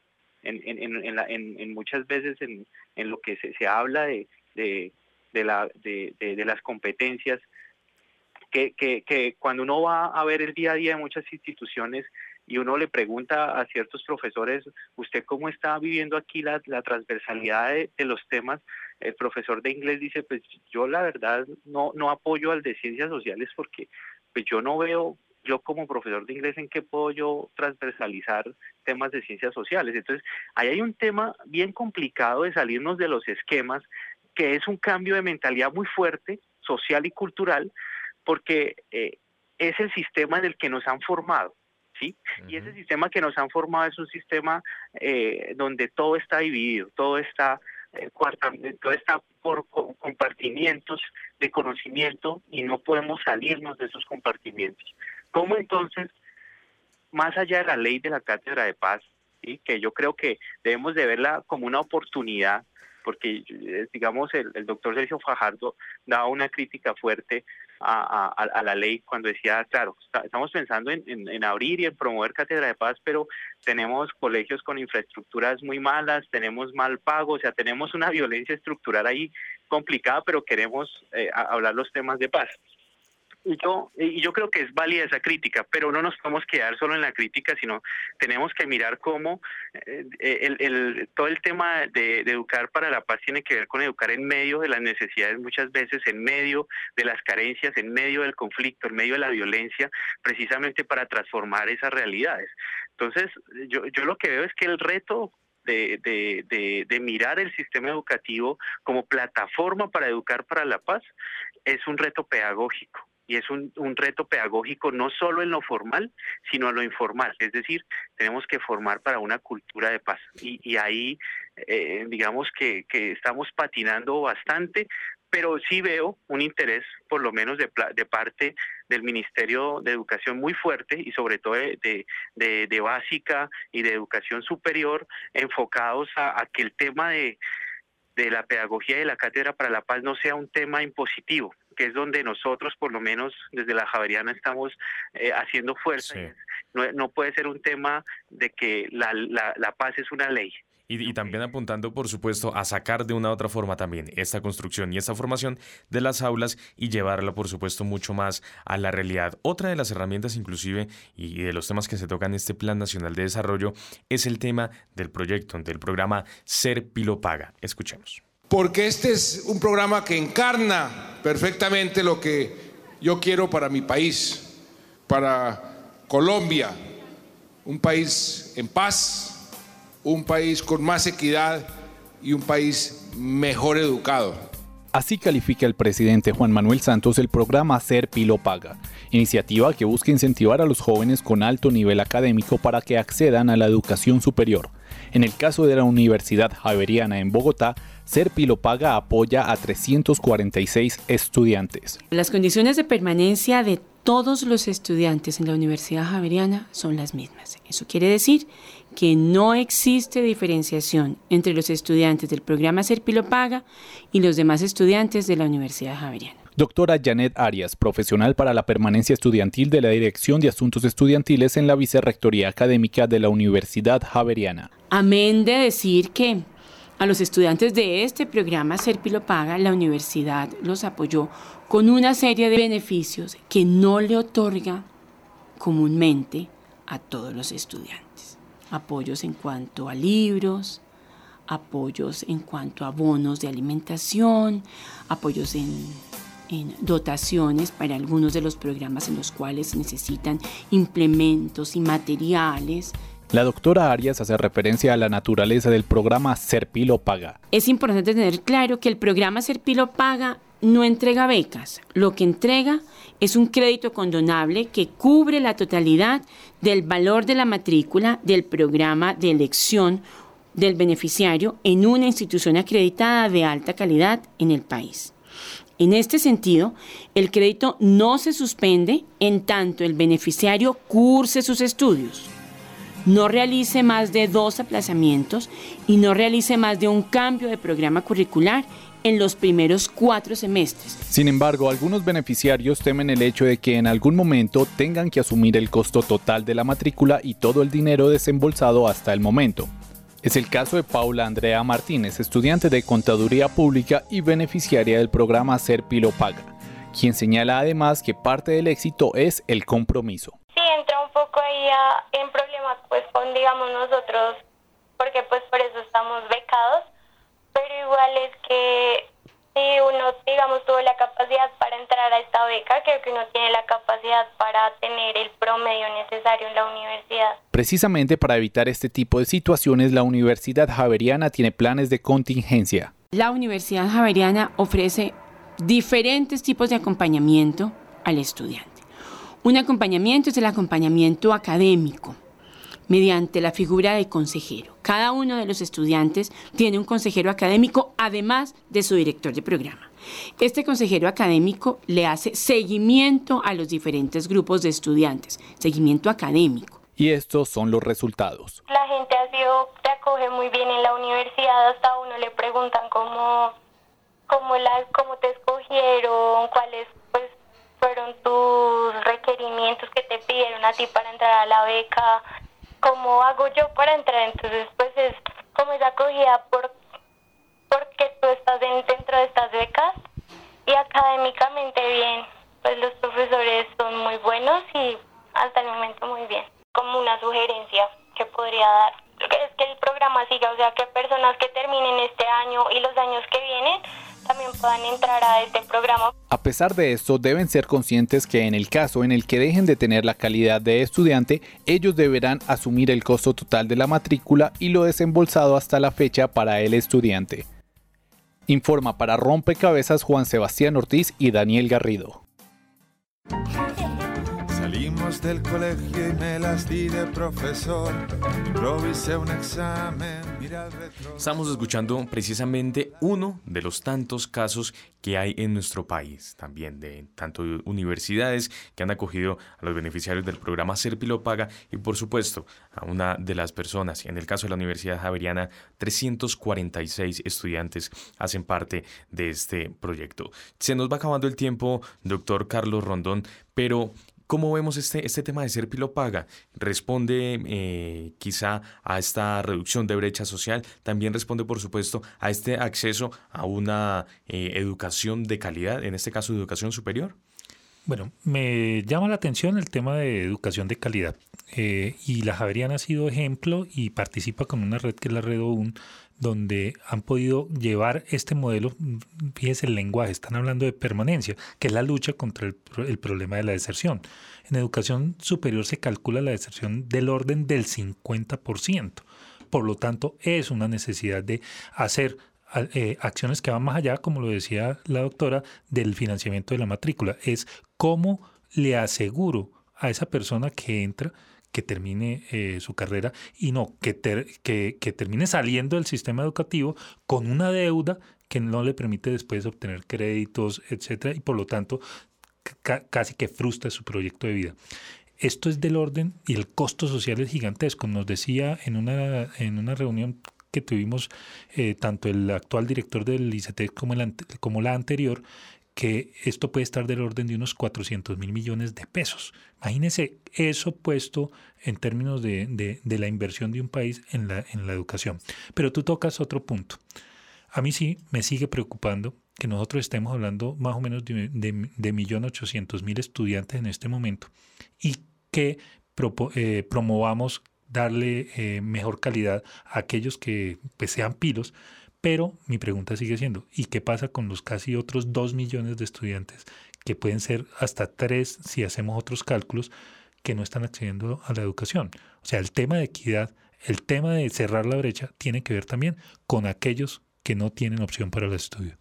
en, en, en, la, en muchas veces en, lo que se, se habla de, de, de, la, de, de, las competencias, que, cuando uno va a ver el día a día de muchas instituciones y uno le pregunta a ciertos profesores, ¿usted cómo está viviendo aquí la, la transversalidad de, de, los temas? El profesor de inglés dice, pues yo la verdad no, no apoyo al de ciencias sociales porque pues yo no veo yo como profesor de inglés en qué puedo yo transversalizar temas de ciencias sociales. Entonces, ahí hay un tema bien complicado de salirnos de los esquemas, que es un cambio de mentalidad muy fuerte, social y cultural, porque eh, es el sistema en el que nos han formado. ¿Sí? Uh -huh. Y ese sistema que nos han formado es un sistema eh, donde todo está dividido, todo está eh, cuarta, todo está por compartimientos de conocimiento y no podemos salirnos de esos compartimientos. ¿Cómo entonces, más allá de la ley de la Cátedra de Paz, ¿sí? que yo creo que debemos de verla como una oportunidad, porque eh, digamos el, doctor Sergio Fajardo daba una crítica fuerte a, la ley cuando decía, claro, estamos pensando en, en, en, abrir y en promover cátedra de paz, pero tenemos colegios con infraestructuras muy malas, tenemos mal pago, o sea, tenemos una violencia estructural ahí complicada, pero queremos eh, hablar los temas de paz y yo, y yo creo que es válida esa crítica, pero no nos podemos quedar solo en la crítica, sino tenemos que mirar cómo eh, el, todo el tema de, de, educar para la paz tiene que ver con educar en medio de las necesidades, muchas veces en medio de las carencias, en medio del conflicto, en medio de la violencia, precisamente para transformar esas realidades. Entonces, yo, yo lo que veo es que el reto de, de, de, de, mirar el sistema educativo como plataforma para educar para la paz es un reto pedagógico y es un, un, reto pedagógico no solo en lo formal, sino en lo informal. Es decir, tenemos que formar para una cultura de paz. Y, y ahí, eh, digamos que, que, estamos patinando bastante, pero sí veo un interés, por lo menos de, de parte del Ministerio de Educación muy fuerte y sobre todo de, de, básica y de educación superior, enfocados a, a que el tema de la pedagogía de la cátedra para la paz no sea un tema impositivo, que es donde nosotros, por lo menos desde la Javeriana, estamos eh, haciendo fuerza. Sí. No, no, puede ser un tema de que la, la, la paz es una ley. Y, y, también apuntando, por supuesto, a sacar de una u otra forma también esta construcción y esta formación de las aulas y llevarla, por supuesto, mucho más a la realidad. Otra de las herramientas, inclusive, y de los temas que se tocan en este Plan Nacional de Desarrollo, es el tema del proyecto, del programa Ser Pilo Paga. Escuchemos. Porque este es un programa que encarna perfectamente lo que yo quiero para mi país, para Colombia, un país en paz, un país con más equidad y un país mejor educado. Así califica el presidente Juan Manuel Santos el programa Ser Pilo Paga, iniciativa que busca incentivar a los jóvenes con alto nivel académico para que accedan a la educación superior. En el caso de la Universidad Javeriana en Bogotá, Serpilopaga apoya a 346 estudiantes. Las condiciones de permanencia de todos los estudiantes en la Universidad Javeriana son las mismas. Eso quiere decir que no existe diferenciación entre los estudiantes del programa Serpilopaga y los demás estudiantes de la Universidad Javeriana. Doctora Janet Arias, profesional para la permanencia estudiantil de la Dirección de Asuntos Estudiantiles en la Vicerrectoría Académica de la Universidad Javeriana. Amén de decir que a los estudiantes de este programa Serpilopaga, la universidad los apoyó con una serie de beneficios que no le otorga comúnmente a todos los estudiantes. Apoyos en cuanto a libros, apoyos en cuanto a bonos de alimentación, apoyos en, en dotaciones para algunos de los programas en los cuales necesitan implementos y materiales. La doctora Arias hace referencia a la naturaleza del programa Serpilo Paga. Es importante tener claro que el programa Serpilo Paga no entrega becas, lo que entrega es un crédito condonable que cubre la totalidad del valor de la matrícula del programa de elección del beneficiario en una institución acreditada de alta calidad en el país. En este sentido, el crédito no se suspende en tanto el beneficiario curse sus estudios, no realice más de dos aplazamientos y no realice más de un cambio de programa curricular en los primeros cuatro semestres. Sin embargo, algunos beneficiarios temen el hecho de que en algún momento tengan que asumir el costo total de la matrícula y todo el dinero desembolsado hasta el momento. Es el caso de Paula Andrea Martínez, estudiante de Contaduría Pública y beneficiaria del programa Serpilo Paga, quien señala además que parte del éxito es el compromiso. Sí, entra un poco ahí a- en problemas pues con digamos nosotros, porque pues por eso estamos becados, pero igual es que si uno digamos tuvo la capacidad para entrar a esta beca, creo que uno tiene la capacidad para tener el promedio necesario en la universidad. Precisamente para evitar este tipo de situaciones, la Universidad Javeriana tiene planes de contingencia. La Universidad Javeriana ofrece diferentes tipos de acompañamiento al estudiante. Un acompañamiento es el acompañamiento académico mediante la figura de consejero. Cada uno de los estudiantes tiene un consejero académico además de su director de programa. Este consejero académico le hace seguimiento a los diferentes grupos de estudiantes, seguimiento académico. Y estos son los resultados. La gente ha sido, te acoge muy bien en la universidad, hasta a uno le preguntan cómo, cómo, la, cómo te escogieron, cuáles pues, fueron tus requerimientos que te pidieron a ti para entrar a la beca, cómo hago yo para entrar, entonces pues es como esa acogida por, porque tú estás en- dentro de estas becas y académicamente bien, pues los profesores son muy buenos y hasta el momento muy bien, como una sugerencia que podría dar es que el programa siga, o sea que personas que terminen este año y los años que vienen también puedan entrar a este programa. A pesar de esto, deben ser conscientes que en el caso en el que dejen de tener la calidad de estudiante, ellos deberán asumir el costo total de la matrícula y lo desembolsado hasta la fecha para el estudiante. Informa para Rompecabezas Juan Sebastián Ortiz y Daniel Garrido. Del colegio y me las di de profesor. Improvisé un examen. Estamos escuchando precisamente uno de los tantos casos que hay en nuestro país, también de tanto universidades que han acogido a los beneficiarios del programa Serpilo Paga y por supuesto a una de las personas, en el caso de la Universidad Javeriana, 346 estudiantes hacen parte de este proyecto. Se nos va acabando el tiempo, doctor Carlos Rondón, pero ¿Cómo vemos este, este tema de Serpilo Paga? ¿Responde eh, quizá a esta reducción de brecha social? También responde, por supuesto, a este acceso a una eh, educación de calidad, en este caso educación superior. Bueno, me llama la atención el tema de educación de calidad. Eh, y la Javeriana ha sido ejemplo y participa con una red que es la Red OUN, donde han podido llevar este modelo, fíjese el lenguaje, están hablando de permanencia, que es la lucha contra el, el problema de la deserción. En educación superior se calcula la deserción del orden del 50%. Por lo tanto, es una necesidad de hacer eh, acciones que van más allá, como lo decía la doctora, del financiamiento de la matrícula. Es cómo le aseguro a esa persona que entra que termine eh, su carrera y no que, que, que termine saliendo del sistema educativo con una deuda que no le permite después obtener créditos, etcétera, y por lo tanto casi que frustra su proyecto de vida. Esto es del orden y el costo social es gigantesco. Nos decía en una, en una reunión que tuvimos eh, tanto el actual director del ICT como, el, como la anterior, que esto puede estar del orden de unos 400 mil millones de pesos. Imagínense eso puesto en términos de, de, de, la inversión de un país en la, en la educación. Pero tú tocas otro punto. A mí sí me sigue preocupando que nosotros estemos hablando más o menos de, de, de 1.800.000 estudiantes en este momento y que eh, promovamos darle eh, mejor calidad a aquellos que pues, sean pilos, pero mi pregunta sigue siendo, ¿y qué pasa con los casi otros 2 millones de estudiantes, que pueden ser hasta 3 si hacemos otros cálculos, que no están accediendo a la educación? O sea, el tema de equidad, el tema de cerrar la brecha, tiene que ver también con aquellos que no tienen opción para el estudio.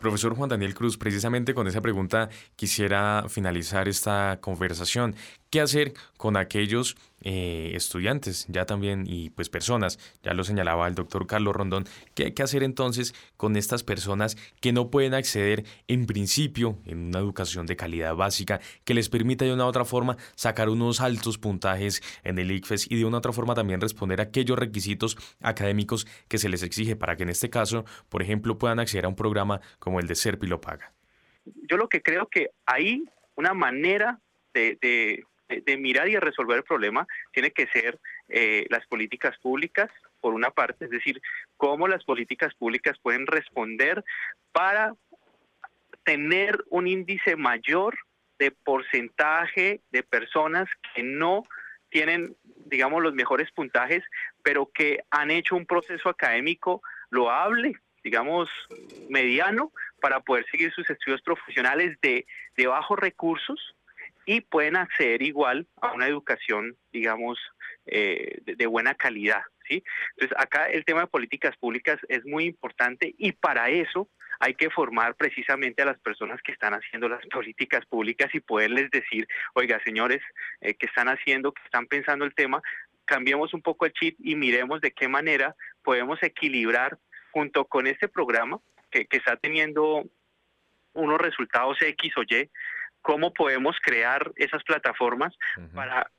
Profesor Juan Daniel Cruz, precisamente con esa pregunta quisiera finalizar esta conversación. ¿Qué hacer con aquellos eh, estudiantes, ya también, y pues personas, ya lo señalaba el doctor Carlos Rondón, ¿qué, ¿qué hacer entonces con estas personas que no pueden acceder en principio en una educación de calidad básica que les permita de una u otra forma sacar unos altos puntajes en el ICFES y de una u otra forma también responder a aquellos requisitos académicos que se les exige para que en este caso, por ejemplo, puedan acceder a un programa como el de Serpi paga? Yo lo que creo que hay una manera de, de, mirar y de resolver el problema tiene que ser eh, las políticas públicas, por una parte, es decir, cómo las políticas públicas pueden responder para tener un índice mayor de porcentaje de personas que no tienen, digamos, los mejores puntajes, pero que han hecho un proceso académico loable, digamos, mediano, para poder seguir sus estudios profesionales de, de bajos recursos y pueden acceder igual a una educación, digamos, eh, de, buena calidad. ¿sí? Entonces, acá el tema de políticas públicas es muy importante y para eso hay que formar precisamente a las personas que están haciendo las políticas públicas y poderles decir, oiga, señores, eh, que están haciendo, que están pensando el tema, cambiemos un poco el chip y miremos de qué manera podemos equilibrar junto con este programa que, está teniendo unos resultados X o Y, cómo podemos crear esas plataformas para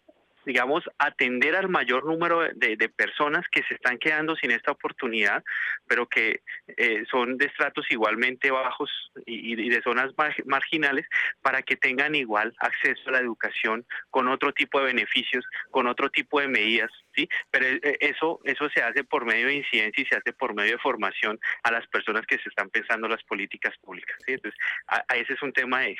digamos, atender al mayor número de, personas que se están quedando sin esta oportunidad, pero que eh, son de estratos igualmente bajos y, de zonas marginales, para que tengan igual acceso a la educación con otro tipo de beneficios, con otro tipo de medidas, ¿sí? Pero eh, eso, eso se hace por medio de incidencia y se hace por medio de formación a las personas que se están pensando las políticas públicas, Entonces, a, ese es un tema de,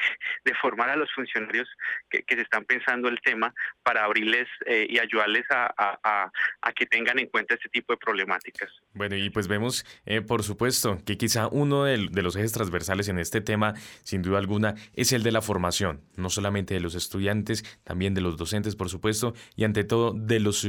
formar a los funcionarios que, se están pensando el tema para abrirle eh, y ayudarles a, que tengan en cuenta este tipo de problemáticas. Bueno, y pues vemos, eh, por supuesto, que quizá uno de, los ejes transversales en este tema, sin duda alguna, es el de la formación, no solamente de los estudiantes, también de los docentes, por supuesto, y ante todo de los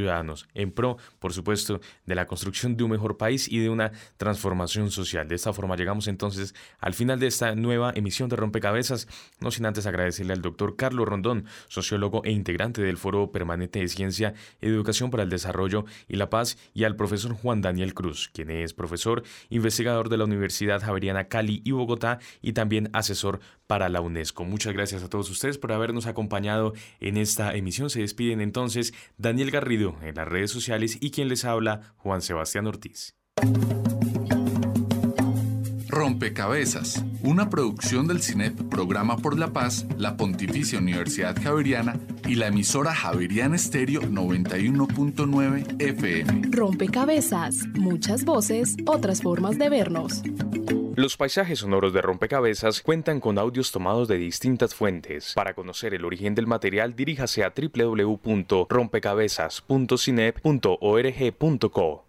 en pro, por supuesto, de la construcción de un mejor país y de una transformación social. De esta forma llegamos entonces al final de esta nueva emisión de Rompecabezas, no sin antes agradecerle al doctor Carlos Rondón, sociólogo e integrante del Foro Permanente de Ciencia, Educación para el Desarrollo y la Paz, y al profesor Juan Daniel Cruz, quien es profesor, investigador de la Universidad Javeriana Cali y Bogotá y también asesor para la UNESCO. Muchas gracias a todos ustedes por habernos acompañado en esta emisión. Se despiden entonces Daniel Garrido en las redes sociales y quien les habla, Juan Sebastián Ortiz. Rompecabezas, una producción del CINEP Programa por la Paz, la Pontificia Universidad Javeriana y la emisora Javeriana Estéreo 91.9 FM. Rompecabezas, muchas voces, otras formas de vernos. Los paisajes sonoros de Rompecabezas cuentan con audios tomados de distintas fuentes. Para conocer el origen del material, diríjase a www.rompecabezas.cinep.org.co.